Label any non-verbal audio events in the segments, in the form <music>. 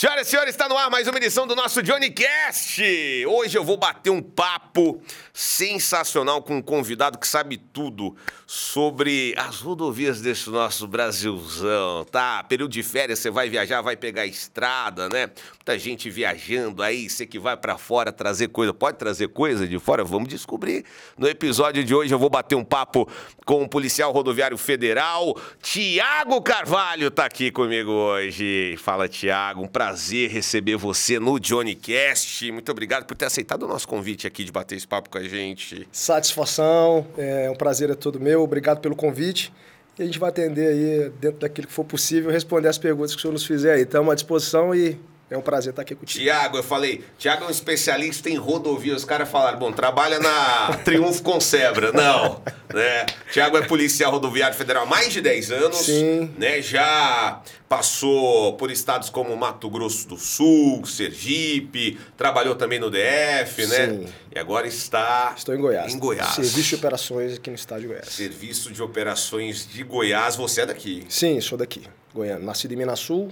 Senhoras e senhores, está no ar mais uma edição do nosso Johnny Cast. Hoje eu vou bater um papo sensacional com um convidado que sabe tudo sobre as rodovias desse nosso Brasilzão, tá? Período de férias, você vai viajar, vai pegar estrada, né? Muita gente viajando aí, você que vai para fora trazer coisa, pode trazer coisa de fora? Vamos descobrir. No episódio de hoje eu vou bater um papo com o policial rodoviário federal, Tiago Carvalho tá aqui comigo hoje. Fala, Tiago, um prazer receber você no Johnny Cast. Muito obrigado por ter aceitado o nosso convite aqui de bater esse papo com a gente. Satisfação, é um prazer é todo meu. Obrigado pelo convite. E a gente vai atender aí, dentro daquilo que for possível, responder as perguntas que o senhor nos fizer aí. Estamos à disposição e é um prazer estar aqui contigo. Tiago, eu falei, Tiago é um especialista em rodovia. Os caras falaram, bom, trabalha na <laughs> Triunfo Concebra. Não, né? Tiago é policial rodoviário federal há mais de 10 anos. Sim. Né? Já passou por estados como Mato Grosso do Sul, Sergipe, trabalhou também no DF, né? Sim. E agora está... Estou em Goiás. Em Goiás. Serviço de operações aqui no estado de Goiás. Serviço de Operações de Goiás. Você é daqui? Sim, sou daqui, Goiânia. Nascido em Minas Sul.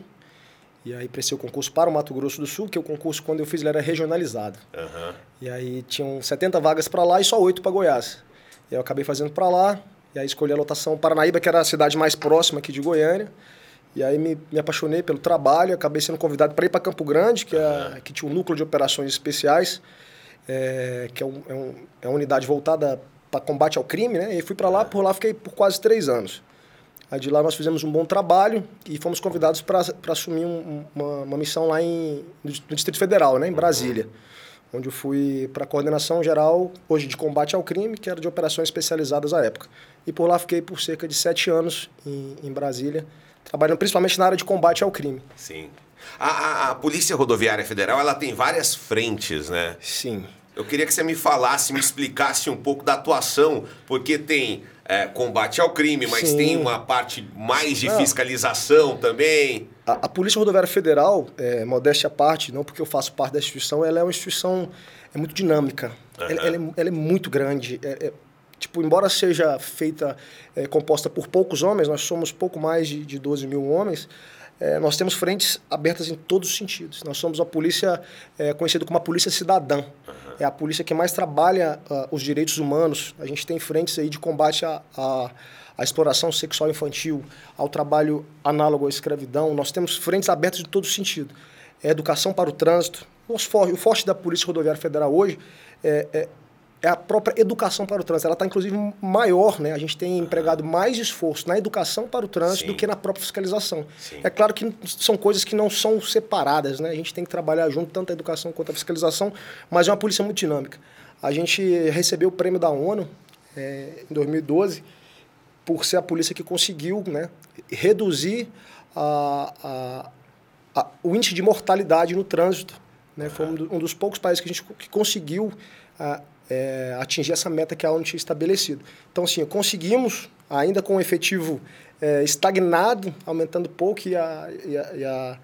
E aí prestei o concurso para o Mato Grosso do Sul, que o concurso, quando eu fiz, ele era regionalizado. Aham. E aí tinham 70 vagas para lá e só 8 para Goiás. E aí eu acabei fazendo para lá, e aí escolhi a lotação Paranaíba, que era a cidade mais próxima aqui de Goiânia. E aí me, me apaixonei pelo trabalho, acabei sendo convidado para ir para Campo Grande, que, é, que tinha um núcleo de operações especiais, é, que é, um, é, um, é uma unidade voltada para combate ao crime, né? E fui para lá, por lá fiquei por quase três anos. Aí de lá nós fizemos um bom trabalho e fomos convidados para assumir um, uma, uma, missão lá em, no Distrito Federal, né, em Brasília, uhum. onde eu fui para a coordenação geral, hoje de combate ao crime, que era de operações especializadas à época. E por lá fiquei por cerca de sete anos em, em Brasília, trabalhando principalmente na área de combate ao crime. Sim. A, a, a Polícia Rodoviária Federal, ela tem várias frentes, né? Sim. Eu queria que você me falasse, me explicasse um pouco da atuação, porque tem é, combate ao crime, mas Sim. tem uma parte mais de Não. fiscalização também. A, a Polícia Rodoviária Federal, é, modéstia à parte, não porque eu faço parte da instituição, ela é uma instituição é muito dinâmica. Aham. Ela, ela é, ela é muito grande. É- é- tipo, embora seja feita, é, composta por poucos homens, nós somos pouco mais de, de 12 mil homens, é, nós temos frentes abertas em todos os sentidos. Nós somos a polícia é, conhecida como a polícia cidadã. É a polícia que mais trabalha ah, os direitos humanos. A gente tem frentes aí de combate à, à, à exploração sexual infantil, ao trabalho análogo à escravidão. Nós temos frentes abertas em todo sentido. É educação para o trânsito. Os O forte da Polícia Rodoviária Federal hoje é, é, é a própria educação para o trânsito. Ela está, inclusive, maior, né? A gente tem empregado mais esforço na educação para o trânsito Sim. do que na própria fiscalização. Sim. É claro que são coisas que não são separadas, né? A gente tem que trabalhar junto, tanto a educação quanto a fiscalização, mas é uma polícia muito dinâmica. A gente recebeu o prêmio da ONU eh, em 2012 por ser a polícia que conseguiu né, reduzir a, a, a- o índice de mortalidade no trânsito. Né? Foi um, do- um dos poucos países que a gente que conseguiu ah, eh, atingir essa meta que a ONU tinha estabelecido. Então, assim, conseguimos, ainda com o efetivo eh, estagnado, aumentando pouco, e a, e a, e a,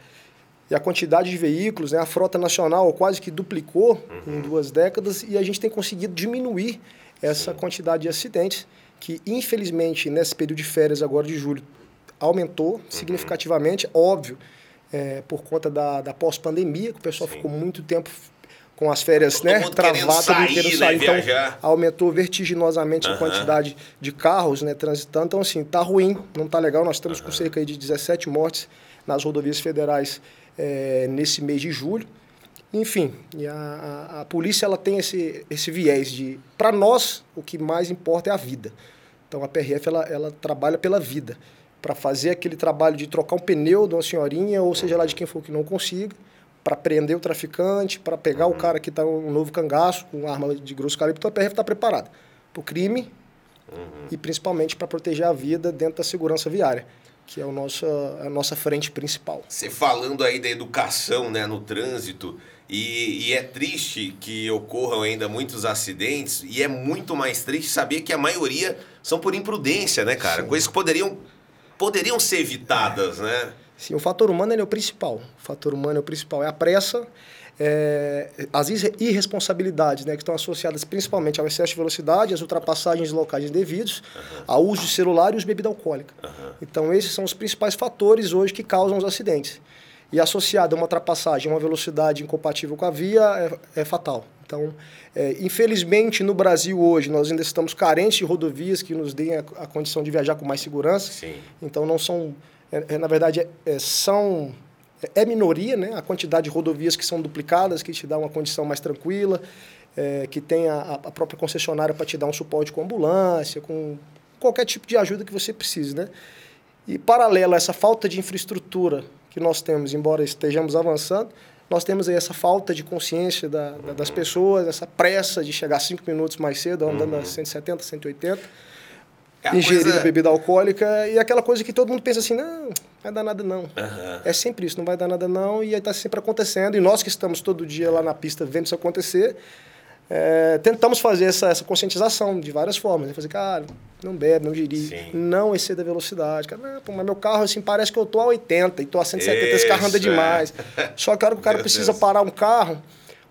e a quantidade de veículos, né? a frota nacional quase que duplicou em duas décadas, e a gente tem conseguido diminuir essa quantidade de acidentes, que infelizmente nesse período de férias agora de julho aumentou significativamente, óbvio, é, por conta da, da pós-pandemia, que o pessoal Sim. ficou muito tempo com as férias Todo né, travadas, sair, querendo né, sair. Então, viajar. aumentou vertiginosamente a Aham. quantidade de carros né, transitando. Então, assim, tá ruim, não tá legal. Nós estamos com cerca de 17 mortes nas rodovias federais eh, nesse mês de julho. Enfim, e a, a, a polícia ela tem esse, esse viés de... Para nós, o que mais importa é a vida. Então, a PRF ela, ela trabalha pela vida. Para fazer aquele trabalho de trocar um pneu de uma senhorinha, ou seja lá de quem for que não consiga, para prender o traficante, para pegar o cara que está um novo cangaço com arma de grosso calibre, então a PRF está preparada para o crime e principalmente para proteger a vida dentro da segurança viária, que é o nosso, a nossa frente principal. Você falando aí da educação né, no trânsito, e, e é triste que ocorram ainda muitos acidentes, e é muito mais triste saber que a maioria são por imprudência, né, cara? Sim. Coisas que poderiam, poderiam ser evitadas, né? Sim, o fator humano é o principal. O fator humano é o principal. É a pressa, é, as irre- irresponsabilidades né, que estão associadas principalmente ao excesso de velocidade, às ultrapassagens em locais indevidos, ao uso de celular e os bebida alcoólica. Então, esses são os principais fatores hoje que causam os acidentes. e associada a uma ultrapassagem, uma velocidade incompatível com a via, é, é fatal. Então, é, infelizmente, no Brasil hoje, nós ainda estamos carentes de rodovias que nos deem a, a condição de viajar com mais segurança. Sim. Então, não são, é, é na verdade, é, são é minoria, né? A quantidade de rodovias que são duplicadas, que te dá uma condição mais tranquila, é, que tem a, a própria concessionária para te dar um suporte com ambulância, com qualquer tipo de ajuda que você precise, né? E paralelo a essa falta de infraestrutura que nós temos, embora estejamos avançando, nós temos aí essa falta de consciência da, da, das pessoas, essa pressa de chegar cinco minutos mais cedo, andando uhum. a 170, 180, é ingerir coisa... bebida alcoólica e aquela coisa que todo mundo pensa assim, não, vai dar nada não. Uhum. É sempre isso, não vai dar nada não, e aí está sempre acontecendo. E nós que estamos todo dia lá na pista vendo isso acontecer, é, tentamos fazer essa, essa conscientização de várias formas. Né? Fazer, cara, não bebe, não dirige, não exceda a velocidade. Cara, não, pô, mas meu carro, assim, parece que eu tô a 80 e tô a 170, Isso, esse carro anda demais. É. Só que a hora que o cara precisa Deus. parar um carro,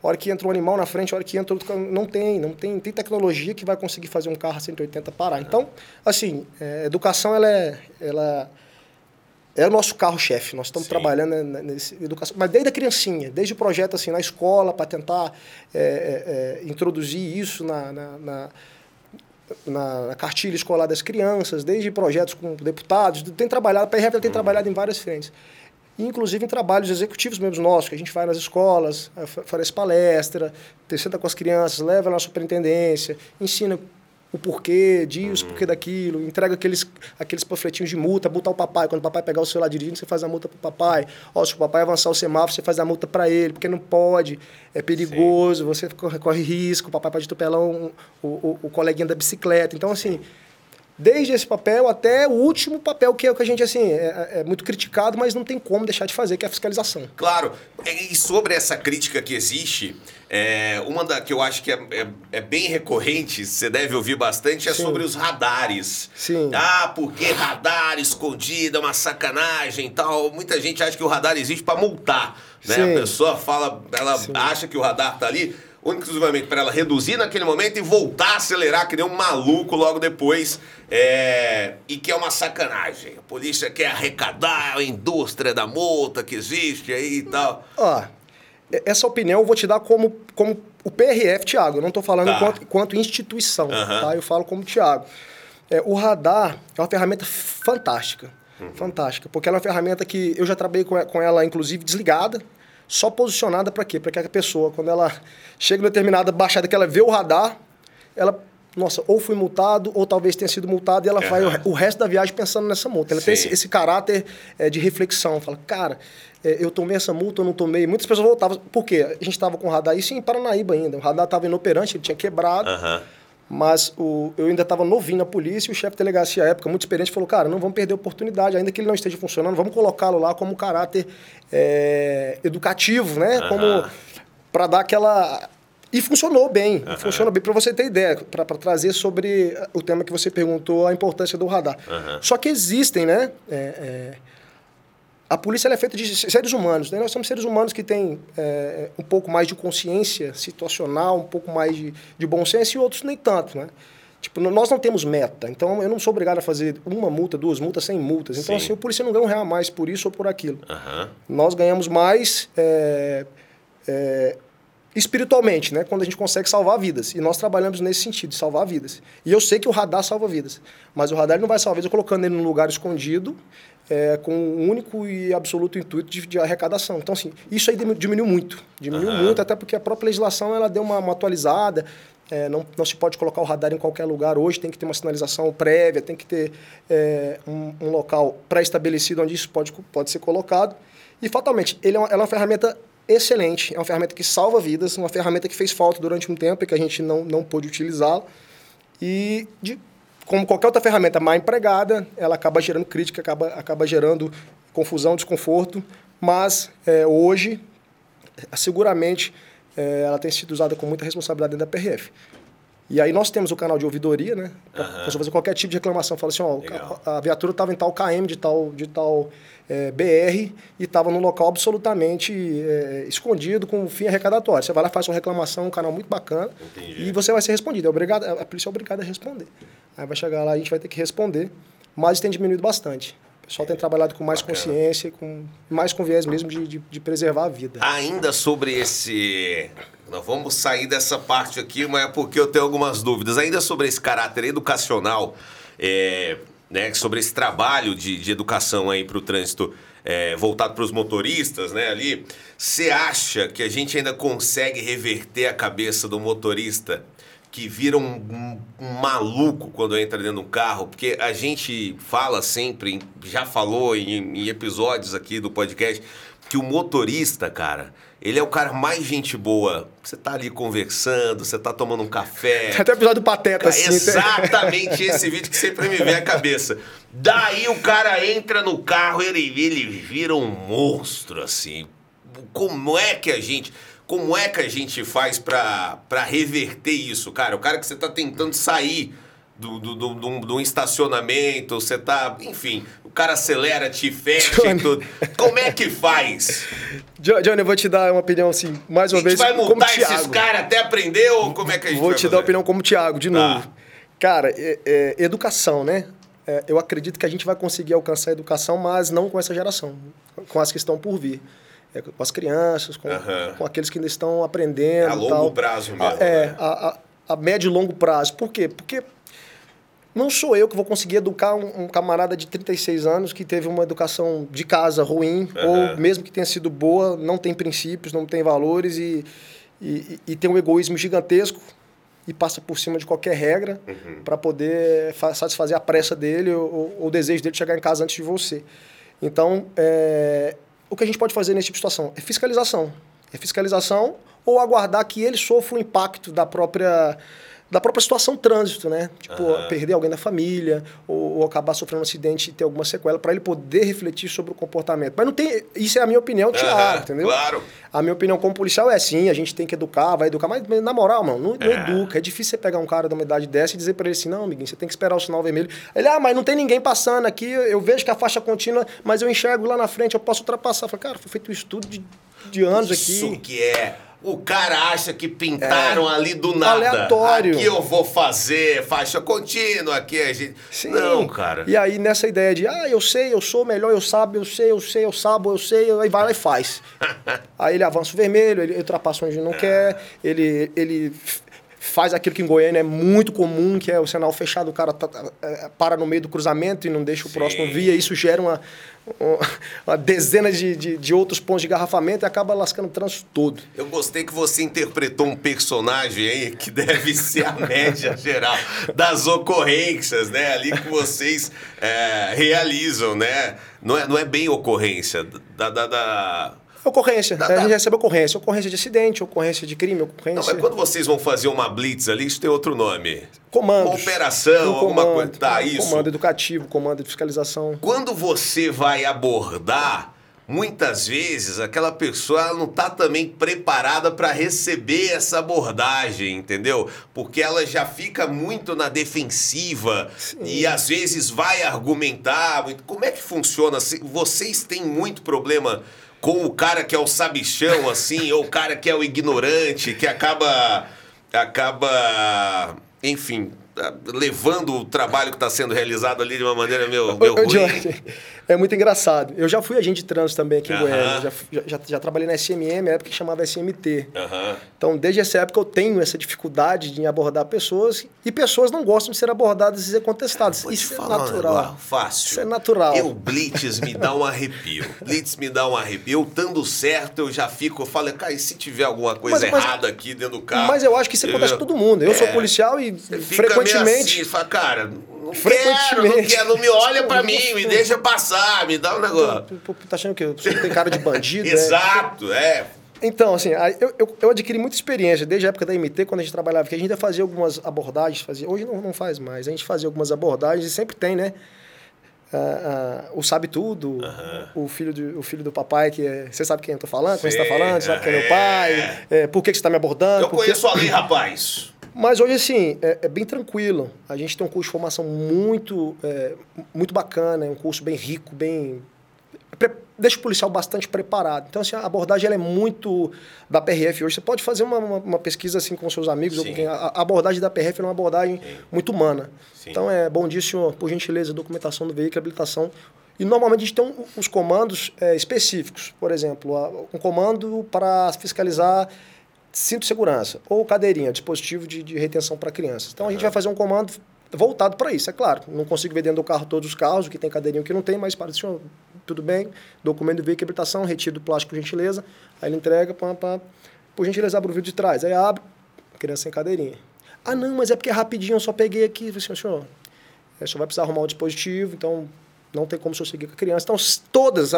a hora que entra um animal na frente, a hora que entra outro não tem, não tem, tem tecnologia que vai conseguir fazer um carro a 180 parar. Então, assim, é, educação, ela é, ela é o nosso carro-chefe. Nós estamos Sim. trabalhando nessa educação, mas desde a criancinha, desde o projeto assim na escola para tentar é, é, é, introduzir isso na, na, na, na, cartilha escolar das crianças, desde projetos com deputados, tem trabalhado, a PRF tem uhum. trabalhado em várias frentes. Inclusive em trabalhos executivos mesmo nossos, que a gente vai nas escolas, faz palestra, senta com as crianças, leva na superintendência, ensina o porquê disso, o porquê daquilo, entrega aqueles, aqueles panfletinhos de multa, multar o papai. Quando o papai pegar o celular dirigindo, você faz a multa para o papai. Ó, se o papai avançar o semáforo, você faz a multa para ele, porque não pode, é perigoso, Sim. você corre, corre, risco, o papai pode atropelar um, o, o, o coleguinha da bicicleta. Então, assim, desde esse papel até o último papel que é o que a gente assim é, é, muito criticado, mas não tem como deixar de fazer, que é a fiscalização. Claro. E sobre essa crítica que existe, é, uma da que eu acho que é, é, é bem recorrente, você deve ouvir bastante, é Sim. sobre os radares. Sim. Ah, porque radar escondido é uma sacanagem e tal. Muita gente acha que o radar existe para multar. Né? Sim. A pessoa fala, ela Sim. acha que o radar tá ali exclusivamente para ela reduzir naquele momento e voltar a acelerar que nem um maluco logo depois. É... E que é uma sacanagem. A polícia quer arrecadar a indústria da multa que existe aí e tal. Ó, essa opinião eu vou te dar como, como o PRF, Thiago. Eu não estou falando tá. quanto, quanto instituição, uhum. tá? Eu falo como Thiago. É, o radar é uma ferramenta fantástica. Uhum. Fantástica. Porque ela é uma ferramenta que eu já trabalhei com ela, inclusive, desligada só posicionada para quê? Para que a pessoa, quando ela chega em determinada baixada, que ela vê o radar, ela, nossa, ou fui multado, ou talvez tenha sido multado, e ela uhum. vai o, o, resto da viagem pensando nessa multa. Ela Sim. tem esse, esse caráter é, de reflexão. Fala, cara, é, eu tomei essa multa, eu não tomei. Muitas pessoas voltavam. Por quê? A gente estava com o radar, isso em Paranaíba ainda. O radar estava inoperante, ele tinha quebrado. Uhum. Mas o, eu ainda estava novinho na polícia e o chefe de delegacia à época, muito experiente, falou: cara, não vamos perder a oportunidade, ainda que ele não esteja funcionando, vamos colocá-lo lá como caráter é, educativo, né? Uhum. Como para dar aquela. E funcionou bem, uhum. funcionou bem. Para você ter ideia, para trazer sobre o tema que você perguntou, a importância do radar. Uhum. Só que existem, né? É, é, a polícia é feita de seres humanos. Né? Nós somos seres humanos que têm é, um pouco mais de consciência situacional, um pouco mais de, de bom senso e outros nem tanto. Né? Tipo, nós não temos meta. Então, eu não sou obrigado a fazer uma multa, duas multas, sem multas. Então, Sim. assim, o polícia não ganha um real a mais por isso ou por aquilo. Uhum. Nós ganhamos mais é, é, espiritualmente, né? Quando a gente consegue salvar vidas. E nós trabalhamos nesse sentido, salvar vidas. E eu sei que o radar salva vidas. Mas o radar não vai salvar vidas colocando ele num lugar escondido é, com um único e absoluto intuito de, de, arrecadação. Então, assim, isso aí diminuiu muito. Diminuiu uhum. muito, até porque a própria legislação ela deu uma, uma atualizada. É, não, não se pode colocar o radar em qualquer lugar hoje, tem que ter uma sinalização prévia, tem que ter é, um, um, local pré-estabelecido onde isso pode, pode ser colocado. E, fatalmente, ele é uma, ela é uma ferramenta excelente, é uma ferramenta que salva vidas, uma ferramenta que fez falta durante um tempo e que a gente não, não pôde utilizá-la. E, de, como qualquer outra ferramenta mal empregada, ela acaba gerando crítica, acaba, acaba gerando confusão, desconforto, mas é, hoje, seguramente, é, ela tem sido usada com muita responsabilidade dentro da PRF. E aí nós temos o canal de ouvidoria, né? Uhum. fazer qualquer tipo de reclamação. Fala assim, ó, a viatura estava em tal KM de tal, de tal é, BR e estava num local absolutamente é, escondido com fim arrecadatório. Você vai lá, faz uma reclamação, um canal muito bacana Entendi. e você vai ser respondido. É obrigado, a polícia é obrigada a responder. Aí vai chegar lá, a gente vai ter que responder, mas tem diminuído bastante. O pessoal tem trabalhado com mais Bacana. consciência, com mais com viés mesmo de, de, de preservar a vida. Ainda sobre esse. Nós vamos sair dessa parte aqui, mas é porque eu tenho algumas dúvidas. Ainda sobre esse caráter educacional, é, né, sobre esse trabalho de, de educação aí para o trânsito é, voltado para os motoristas, né, ali. Você acha que a gente ainda consegue reverter a cabeça do motorista que vira um, um- um maluco quando entra dentro do carro? Porque a gente fala sempre, já falou em, em episódios aqui do podcast, que o motorista, cara, ele é o cara mais gente boa. Você tá ali conversando, você tá tomando um café. <laughs> Até o episódio do Pateta, assim. tem- Exatamente esse vídeo que sempre me vem à cabeça. Daí o cara entra no carro, ele, ele vira um monstro, assim. Como é que a gente. Como é que a gente faz pra reverter isso, cara? O cara que você tá tentando sair do, do, do, do- do estacionamento, você tá. Enfim, o cara acelera, te fecha e Johnny. tudo. Como é que faz? Jo- Johnny, eu vou te dar uma opinião assim, mais A uma gente vez, vai multar esses caras até aprender ou como é que a gente Vou vai te dar fazer? a opinião como Thiago, de Tá. novo. Cara, é- é educação, né? É, eu acredito que a gente vai conseguir alcançar a educação, mas não com essa geração, com as que estão por vir. É, com as crianças, com, Aham. com aqueles que ainda estão aprendendo. A e longo tal. prazo mesmo, A- é, né? a, a- a médio e longo prazo. Por quê? Porque não sou eu que vou conseguir educar um, um camarada de 36 anos que teve uma educação de casa ruim, Aham. ou mesmo que tenha sido boa, não tem princípios, não tem valores e, e, e tem um egoísmo gigantesco e passa por cima de qualquer regra Uhum. para poder fa- satisfazer a pressa dele ou, ou o desejo dele de chegar em casa antes de você. Então, é, o que a gente pode fazer nesse tipo de situação é fiscalização. É fiscalização ou aguardar que ele sofra o impacto da própria da própria situação trânsito, né? Tipo, Aham. perder alguém da família ou, ou acabar sofrendo um acidente e ter alguma sequela para ele poder refletir sobre o comportamento. Mas não tem, isso é a minha opinião, Thiago, Aham, entendeu? Claro. A minha opinião como policial é sim, a gente tem que educar, vai educar, mas na moral, mano, não, não É. educa. É difícil você pegar um cara de uma idade dessa e dizer pra ele assim, não, amiguinho, você tem que esperar o sinal vermelho. Ele, ah, mas não tem ninguém passando aqui, eu vejo que a faixa contínua, mas eu enxergo lá na frente, eu posso ultrapassar. Eu falei, cara, foi feito um estudo de, de anos Isso aqui. que é. O cara acha que pintaram ali do nada. Aleatório. Aqui eu vou fazer faixa contínua, aqui a gente. Sim. Não, cara. E aí, nessa ideia de, ah, eu sei, eu sou melhor, eu sabe, eu sei, eu sei, eu sabo, eu sei, aí vai lá e faz. <laughs> aí ele avança o vermelho, ele ultrapassa onde não quer, ele, ele faz aquilo que em Goiânia é muito comum, que é o sinal fechado, o cara tá- é, para no meio do cruzamento e não deixa o Sim. próximo via, isso gera uma, uma, <laughs> uma dezena de, de, de outros pontos de garrafamento e acaba lascando o trânsito todo. Eu gostei que você interpretou um personagem aí que deve ser a média <laughs> geral das ocorrências, né? Ali que vocês é, realizam, né? Não é, não é bem ocorrência. Da, da, da- Ocorrência, a gente recebe ocorrência, ocorrência de acidente, ocorrência de crime, Não, ocorrência... mas quando vocês vão fazer uma blitz ali, isso tem outro nome. Comandos. Uma operação, Um alguma comando, coisa. Tá, isso. Comando educativo, comando de fiscalização. Quando você vai abordar, muitas vezes aquela pessoa não está também preparada para receber essa abordagem, entendeu? Porque ela já fica muito na defensiva e às vezes vai argumentar. Como é que funciona? Se- Vocês têm muito problema com o cara que é o sabichão, assim, ou o cara que é o ignorante, que acaba. acaba. enfim. Levando o trabalho que está sendo realizado ali de uma maneira meio, meio ruim. Johnny, é muito engraçado. Eu já fui agente de trânsito também aqui em Aham. Goiânia. Já, já, já, trabalhei na SMM, na época que chamava SMT. Aham. Então, desde essa época, eu tenho essa dificuldade de abordar pessoas e pessoas não gostam de ser abordadas e ser contestadas. Isso é um natural. negócio fácil. Isso é natural. Eu, Blitz, me dá um <laughs> arrepio. Blitz me dá um arrepio. Eu, estando certo, eu já fico, eu falo, cara, e se tiver alguma coisa Mas- mas- errada aqui dentro do carro? Mas eu acho que isso acontece com todo mundo. Eu sou policial e fica meio frequentemente. assim, fala, cara, não quero, não quero, não me olha pra mim, me deixa passar, me dá um negócio. Tá achando que você tem cara de bandido? né? <laughs> Exato, é. Então, assim, eu, eu, eu adquiri muita experiência desde a época da MT, quando a gente trabalhava aqui. A gente ainda fazia algumas abordagens, fazia, hoje não, não faz mais. A gente fazia algumas abordagens e sempre tem, né? Ah, ah, o Sabe Tudo, o, filho do, o filho do papai, que é. Você sabe quem eu tô falando? Quem você tá falando? Você sabe quem é é. meu pai? É, por que, que você tá me abordando? Eu que- conheço a lei, rapaz. Mas hoje, assim, é, é bem tranquilo. A gente tem um curso de formação muito, é, muito bacana, é um curso bem rico, bem. Deixa o policial bastante preparado. Então, assim, a abordagem ela é muito da PRF hoje. Você pode fazer uma, uma, uma pesquisa assim com seus amigos ou Sim. quem. A, a abordagem da PRF é uma abordagem muito humana. Sim. Então, é bom dia, senhor. Por gentileza, documentação do veículo, habilitação. E normalmente a gente tem os comandos é, específicos. Por exemplo, um comando para fiscalizar cinto de segurança ou cadeirinha, dispositivo de, de retenção para crianças. Então a gente vai fazer um comando voltado para isso, é claro. Não consigo ver dentro do carro todos os carros, o que tem cadeirinha o que não tem, mas para senhor, tudo bem, documento de veículo habilitação, retiro do plástico por gentileza, aí ele entrega, pá, pá, por gentileza abre o vidro de trás, aí abre, criança sem cadeirinha. Ah, não, mas é porque é rapidinho, eu só peguei aqui. Eu assim, senhor, é, só vai precisar arrumar o dispositivo, então não tem como o senhor seguir com a criança. Então, todas,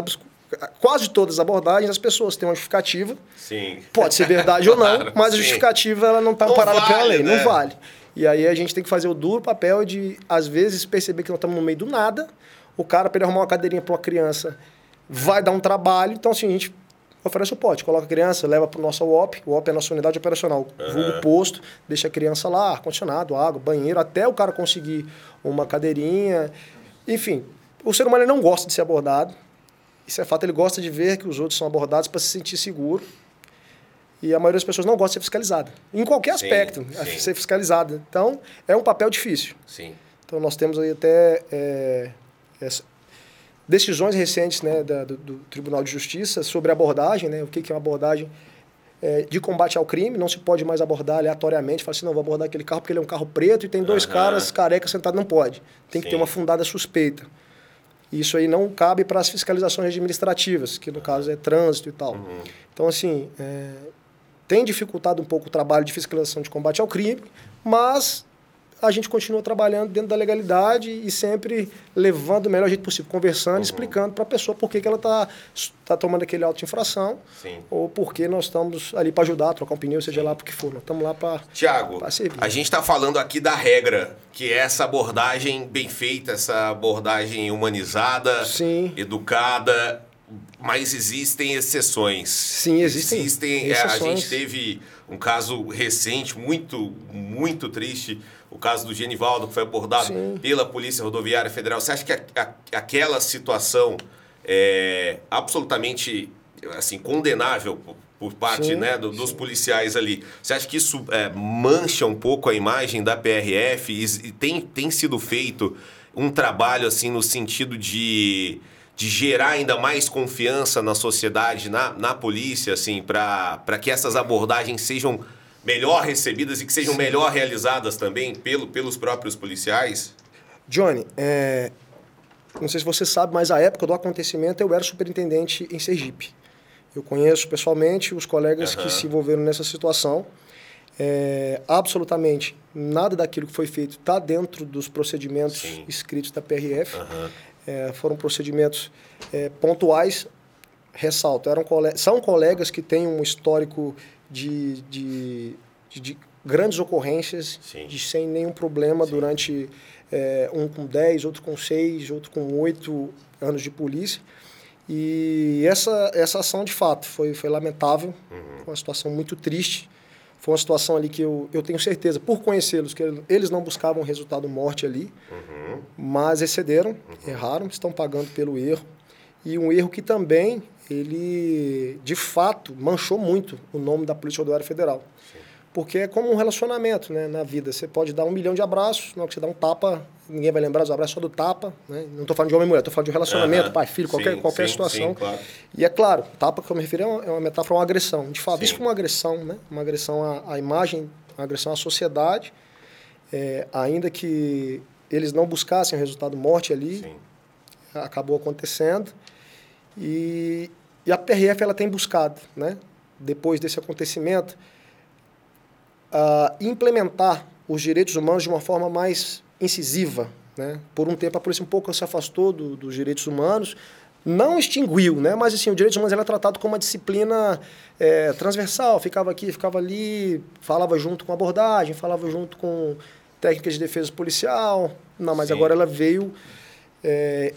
quase todas as abordagens, as pessoas têm uma justificativa. Sim. Pode ser verdade ou não, <laughs> mas a justificativa ela não está amparada vale, pela lei, né? não vale. E aí a gente tem que fazer o duro papel de, às vezes, perceber que nós estamos no meio do nada. O cara, para ele arrumar uma cadeirinha para uma criança, vai dar um trabalho. Então, assim, a gente oferece o pote, coloca a criança, leva para o nosso UOP, o UOP é a nossa unidade operacional, uhum. vulgo posto, deixa a criança lá, ar-condicionado, água, banheiro, até o cara conseguir uma cadeirinha. Enfim, o ser humano não gosta de ser abordado. Isso é fato, ele gosta de ver que os outros são abordados para se sentir seguro. E a maioria das pessoas não gosta de ser fiscalizada. Em qualquer aspecto, sim. ser fiscalizada. Então, é um papel difícil. Sim. Então, nós temos aí até é, essa, decisões recentes né, da, do, do, Tribunal de Justiça sobre abordagem, né, o que, que é uma abordagem é, de combate ao crime. Não se pode mais abordar aleatoriamente, falar assim, não, vou abordar aquele carro porque ele é um carro preto e tem dois uhum. caras carecas sentados. Não pode. Tem Sim. que ter uma fundada suspeita. Isso aí não cabe para as fiscalizações administrativas, que no caso é trânsito e tal. Uhum. Então, assim, é, tem dificultado um pouco o trabalho de fiscalização de combate ao crime, mas a gente continua trabalhando dentro da legalidade e sempre levando o melhor jeito possível, conversando, uhum. explicando para a pessoa por que, que ela está tá tomando aquele auto de infração Sim. ou por que nós estamos ali para ajudar, trocar um pneu, seja Sim. lá por que for. Nós estamos lá para Tiago, a gente está falando aqui da regra, que é essa abordagem bem feita, essa abordagem humanizada, Sim. educada, mas existem exceções. Sim, existem. Existem. Exceções. É, a gente teve um caso recente, muito, muito triste, o caso do Genivaldo, que foi abordado Sim. pela Polícia Rodoviária Federal. Você acha que a, a, aquela situação é absolutamente assim, condenável por, parte sim, né, do, dos policiais ali? Você acha que isso é, mancha um pouco a imagem da PRF e, e tem, tem sido feito um trabalho assim no sentido de de gerar ainda mais confiança na sociedade, na, na polícia, assim, para que essas abordagens sejam melhor recebidas e que sejam melhor realizadas também pelo, pelos próprios policiais? Johnny, é, não sei se você sabe, mas a época do acontecimento eu era superintendente em Sergipe. Eu conheço pessoalmente os colegas uhum. que se envolveram nessa situação. É, absolutamente nada daquilo que foi feito está dentro dos procedimentos Sim. escritos da PRF. Uhum. É, foram procedimentos é, pontuais, ressalto, eram são colegas que têm um histórico de, de, de, de grandes ocorrências, Sim. de sem nenhum problema Sim. durante é, um com 10, outro com 6, outro com 8 anos de polícia. E essa, essa ação, de fato, foi, foi lamentável, uhum. uma situação muito triste. Foi uma situação ali que eu, eu tenho certeza, por conhecê-los, que eles não buscavam resultado morte ali, uhum. mas excederam, uhum. erraram, estão pagando pelo erro. E um erro que também, ele, de fato, manchou muito o nome da Polícia Rodoviária Federal. Sim. Porque é como um relacionamento né, na vida. Você pode dar um milhão de abraços, não que você dá um tapa, ninguém vai lembrar dos abraços só do tapa. Né? Não estou falando de homem e mulher, estou falando de um relacionamento, pai, filho, qualquer, sim, qualquer sim, situação. Sim, claro. E é claro, tapa que eu me referi é uma, é uma metáfora, uma agressão. De fato, isso foi uma agressão, né? uma agressão à, à imagem, uma agressão à sociedade. É, ainda que eles não buscassem o resultado morte ali, acabou acontecendo. E, e a PRF ela tem buscado, né? depois desse acontecimento, uh, implementar os direitos humanos de uma forma mais incisiva. Né? Por um tempo a polícia um pouco se afastou do, dos direitos humanos, não extinguiu, né? mas assim, o direitos humanos era tratado como uma disciplina é, transversal, ficava aqui, ficava ali, falava junto com abordagem, falava junto com técnicas de defesa policial, não, mas Sim. agora ela veio é,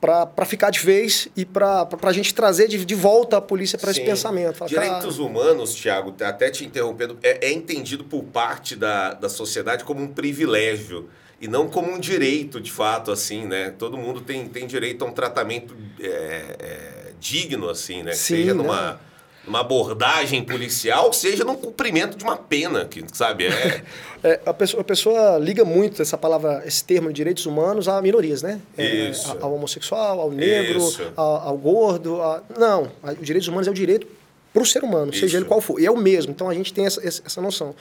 para ficar de vez e para a gente trazer de, de volta a polícia para esse pensamento. Fala, Direitos cara... humanos, Tiago, até te interrompendo, é, é, entendido por parte da, da sociedade como um privilégio e não como um direito, de fato, assim, né? Todo mundo tem, tem direito a um tratamento é, é, digno, assim, né? Sim, Seja numa... uma abordagem policial, seja no cumprimento de uma pena, que, sabe? É... <laughs> é a, pessoa, a, pessoa, liga muito essa palavra, esse termo direitos humanos a minorias, né? É, ao homossexual, ao negro, ao, ao, gordo. A... Não, os direitos humanos é o direito para o ser humano, Isso. seja ele qual for. E é o mesmo. Então a gente tem essa, essa noção.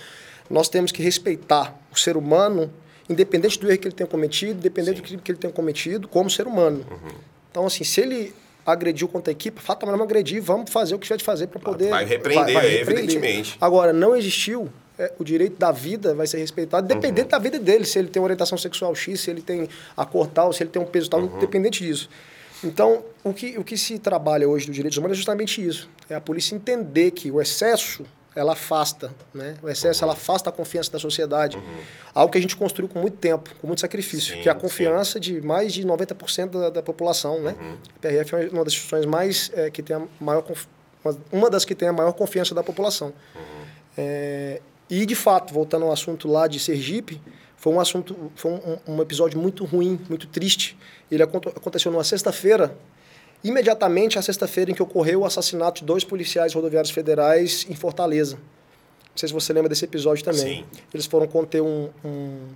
Nós temos que respeitar o ser humano, independente do erro que ele tenha cometido, independente Sim. do crime que ele tenha cometido, como ser humano. Uhum. Então, assim, se ele agrediu contra a equipe, fato vamos agredir, vamos fazer o que tiver de fazer para poder. Vai repreender, vai, vai repreender, evidentemente. Agora, não existiu. É, o direito da vida vai ser respeitado, dependente uhum. da vida dele, se ele tem orientação sexual X, se ele tem a cor tal, se ele tem um peso tal, uhum. independente disso. Então, o que, o que se trabalha hoje do direitos humanos é justamente isso. É a polícia entender que o excesso ela afasta, né? O excesso ela afasta a confiança da sociedade. Uhum. Algo que a gente construiu com muito tempo, com muito sacrifício, sim, que é a confiança sim. de mais de 90% da, da população, né? Uhum. A PRF é uma das instituições mais é, que tem a maior uma das que tem a maior confiança da população. Uhum. É, e de fato, voltando ao assunto lá de Sergipe, foi um assunto, foi um, um episódio muito ruim, muito triste. Ele aconteceu numa sexta-feira imediatamente à sexta-feira em que ocorreu o assassinato de dois policiais rodoviários federais em Fortaleza. Não sei se você lembra desse episódio também. Sim. Eles foram conter um, um,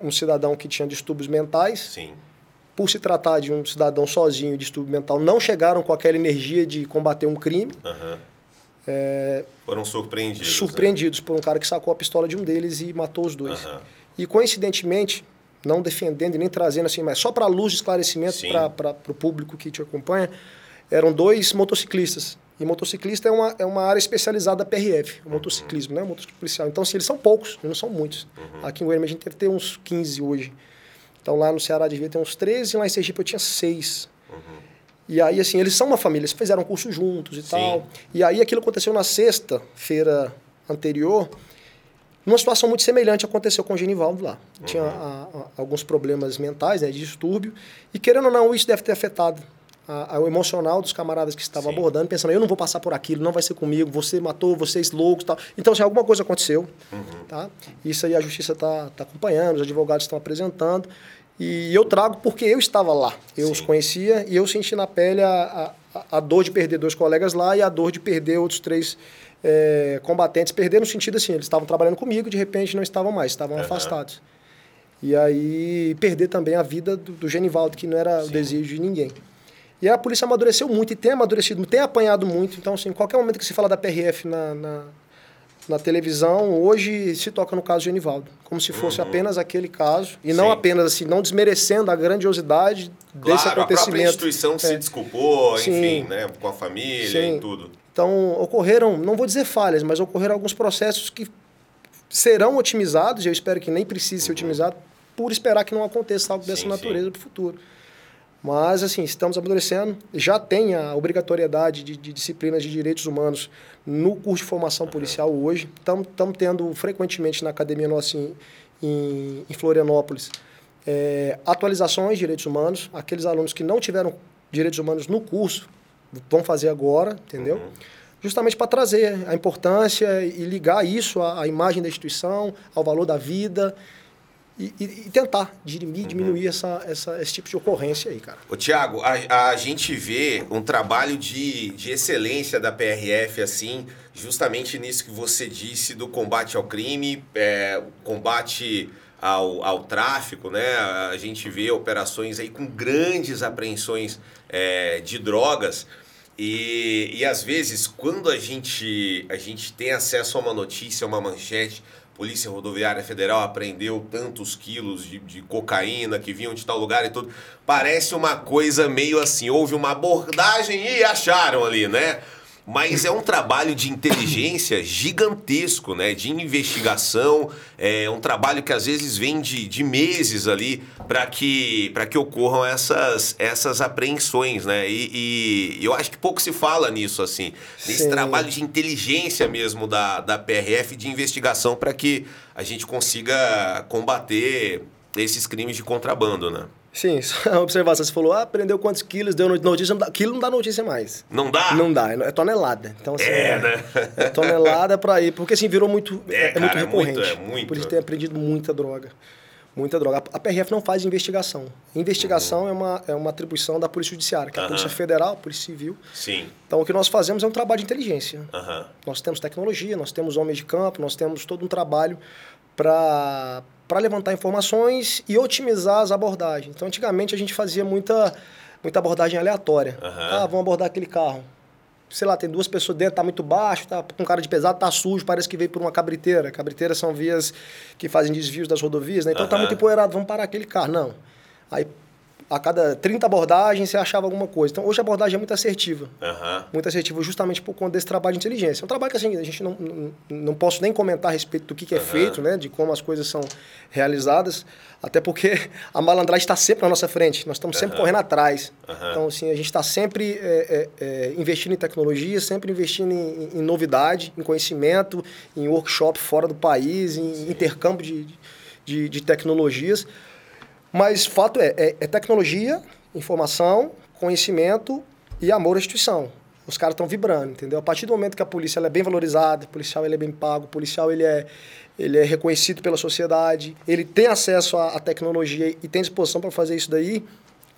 um cidadão que tinha distúrbios mentais. Sim. Por se tratar de um cidadão sozinho, de distúrbio mental, não chegaram com aquela energia de combater um crime. Uhum. É, foram surpreendidos. Né? Surpreendidos né? por um cara que sacou a pistola de um deles e matou os dois. Uhum. E coincidentemente, não defendendo e nem trazendo assim, mas só para luz de esclarecimento para o público que te acompanha, eram dois motociclistas. E motociclista é uma, é uma área especializada da PRF, o motociclismo, né? o motociclismo policial. Então, assim, eles são poucos, não são muitos. Uhum. Aqui em Goiânia a gente deve ter uns 15 hoje. Então, lá no Ceará devia ter uns 13, e lá em Sergipe eu tinha 6. Uhum. E aí, assim, eles são uma família, eles fizeram curso juntos e Sim. tal. E aí, aquilo aconteceu na sexta-feira anterior, numa situação muito semelhante aconteceu com o Genivaldo lá. Uhum. Tinha a, a, alguns problemas mentais, né, de distúrbio, e querendo ou não, isso deve ter afetado a, o emocional dos camaradas que estavam Sim. abordando, pensando, eu não vou passar por aquilo, não vai ser comigo, você matou, vocês loucos tal. Então, assim, alguma coisa aconteceu, uhum. tá? Isso aí a justiça está tá acompanhando, os advogados estão apresentando, e eu trago porque eu estava lá, eu Sim. os conhecia, e eu senti na pele a, a, a dor de perder dois colegas lá e a dor de perder outros três é, combatentes perderam no sentido assim, eles estavam trabalhando comigo, de repente não estavam mais, estavam uhum. afastados. E aí perder também a vida do, do Genivaldo, que não era Sim. o desejo de ninguém. E a polícia amadureceu muito e tem amadurecido, tem apanhado muito. Então, assim, qualquer momento que se fala da PRF na, na, na televisão, hoje se toca no caso de Genivaldo. Como se fosse uhum. apenas aquele caso. E Sim. não apenas assim, não desmerecendo a grandiosidade claro, desse acontecimento. A própria instituição é. se desculpou, enfim, né, com a família Sim. e tudo. Então, ocorreram, não vou dizer falhas, mas ocorreram alguns processos que serão otimizados, e eu espero que nem precise ser uhum. otimizado, por esperar que não aconteça algo dessa sim, natureza para o futuro. Mas, assim, estamos amadurecendo. Já tem a obrigatoriedade de, de, disciplinas de direitos humanos no curso de formação policial uhum. hoje. Estamos tendo frequentemente na academia nossa em, em, em Florianópolis é, atualizações de direitos humanos. Aqueles alunos que não tiveram direitos humanos no curso vão fazer agora, entendeu? Uhum. Justamente para trazer a importância e ligar isso à, à, imagem da instituição, ao valor da vida e, e, e tentar dirimir, uhum. diminuir essa, essa, esse tipo de ocorrência aí, cara. Ô, Tiago, a, a gente vê um trabalho de, de excelência da PRF, assim, justamente nisso que você disse do combate ao crime, é, combate ao, ao tráfico, né? A gente vê operações aí com grandes apreensões é, de drogas. E, e às vezes, quando a gente, a gente tem acesso a uma notícia, uma manchete, Polícia Rodoviária Federal apreendeu tantos quilos de, de, cocaína que vinham de tal lugar e tudo. Parece uma coisa meio assim, houve uma abordagem e acharam ali, né? Mas é um trabalho de inteligência <coughs> gigantesco, né? De investigação, é um trabalho que às vezes vem de, de meses ali para que, que ocorram essas, essas apreensões, né? E, e, eu acho que pouco se fala nisso, assim. Nesse Sim. trabalho de inteligência mesmo da, da PRF, de investigação, para que a gente consiga combater esses crimes de contrabando, né? Sim, só <laughs> uma observação. Você falou, ah, prendeu quantos quilos, deu notícia, não dá, quilo não dá notícia mais. Não dá? Não dá, é tonelada. Então, assim, é, é, né? é tonelada para ir, porque assim, virou muito, é, é, é muito recorrente. É muito, é muito. Por isso ter aprendido muita droga. Muita droga. A PRF não faz investigação. Investigação é, uma, é uma atribuição da Polícia Judiciária, que é a. Polícia Federal, a Polícia Civil. Sim. Então, o que nós fazemos é um trabalho de inteligência. Aham. Nós temos tecnologia, nós temos homens de campo, nós temos todo um trabalho para levantar informações e otimizar as abordagens. Então, antigamente a gente fazia muita, muita abordagem aleatória. Aham. Ah, vamos abordar aquele carro. Sei lá, tem duas pessoas dentro, tá muito baixo, tá com cara de pesado, tá sujo, parece que veio por uma cabriteira. Cabriteiras são vias que fazem desvios das rodovias, né? Então tá Aham. muito empoeirado, vamos parar aquele carro. Não. Aí, a cada 30 abordagens, você achava alguma coisa. Então, hoje a abordagem é muito assertiva Aham. muito assertivo justamente por conta desse trabalho de inteligência. É um trabalho que assim, a gente não, não, não posso nem comentar a respeito do que, que é Aham. feito, né, de como as coisas são realizadas, até porque a malandragem está sempre na nossa frente, nós estamos sempre Aham. correndo atrás. Então, assim, a gente está sempre é, é, é, investindo em tecnologia, sempre investindo em, em novidade, em conhecimento, em workshop fora do país, em intercâmbio de, de, de tecnologias. Mas fato é, é, é tecnologia, informação, conhecimento e amor à instituição. Os caras estão vibrando, entendeu? A partir do momento que a polícia é bem valorizada, o policial ele é bem pago, o policial ele é, ele é reconhecido pela sociedade, ele tem acesso à, à tecnologia e tem disposição para fazer isso daí,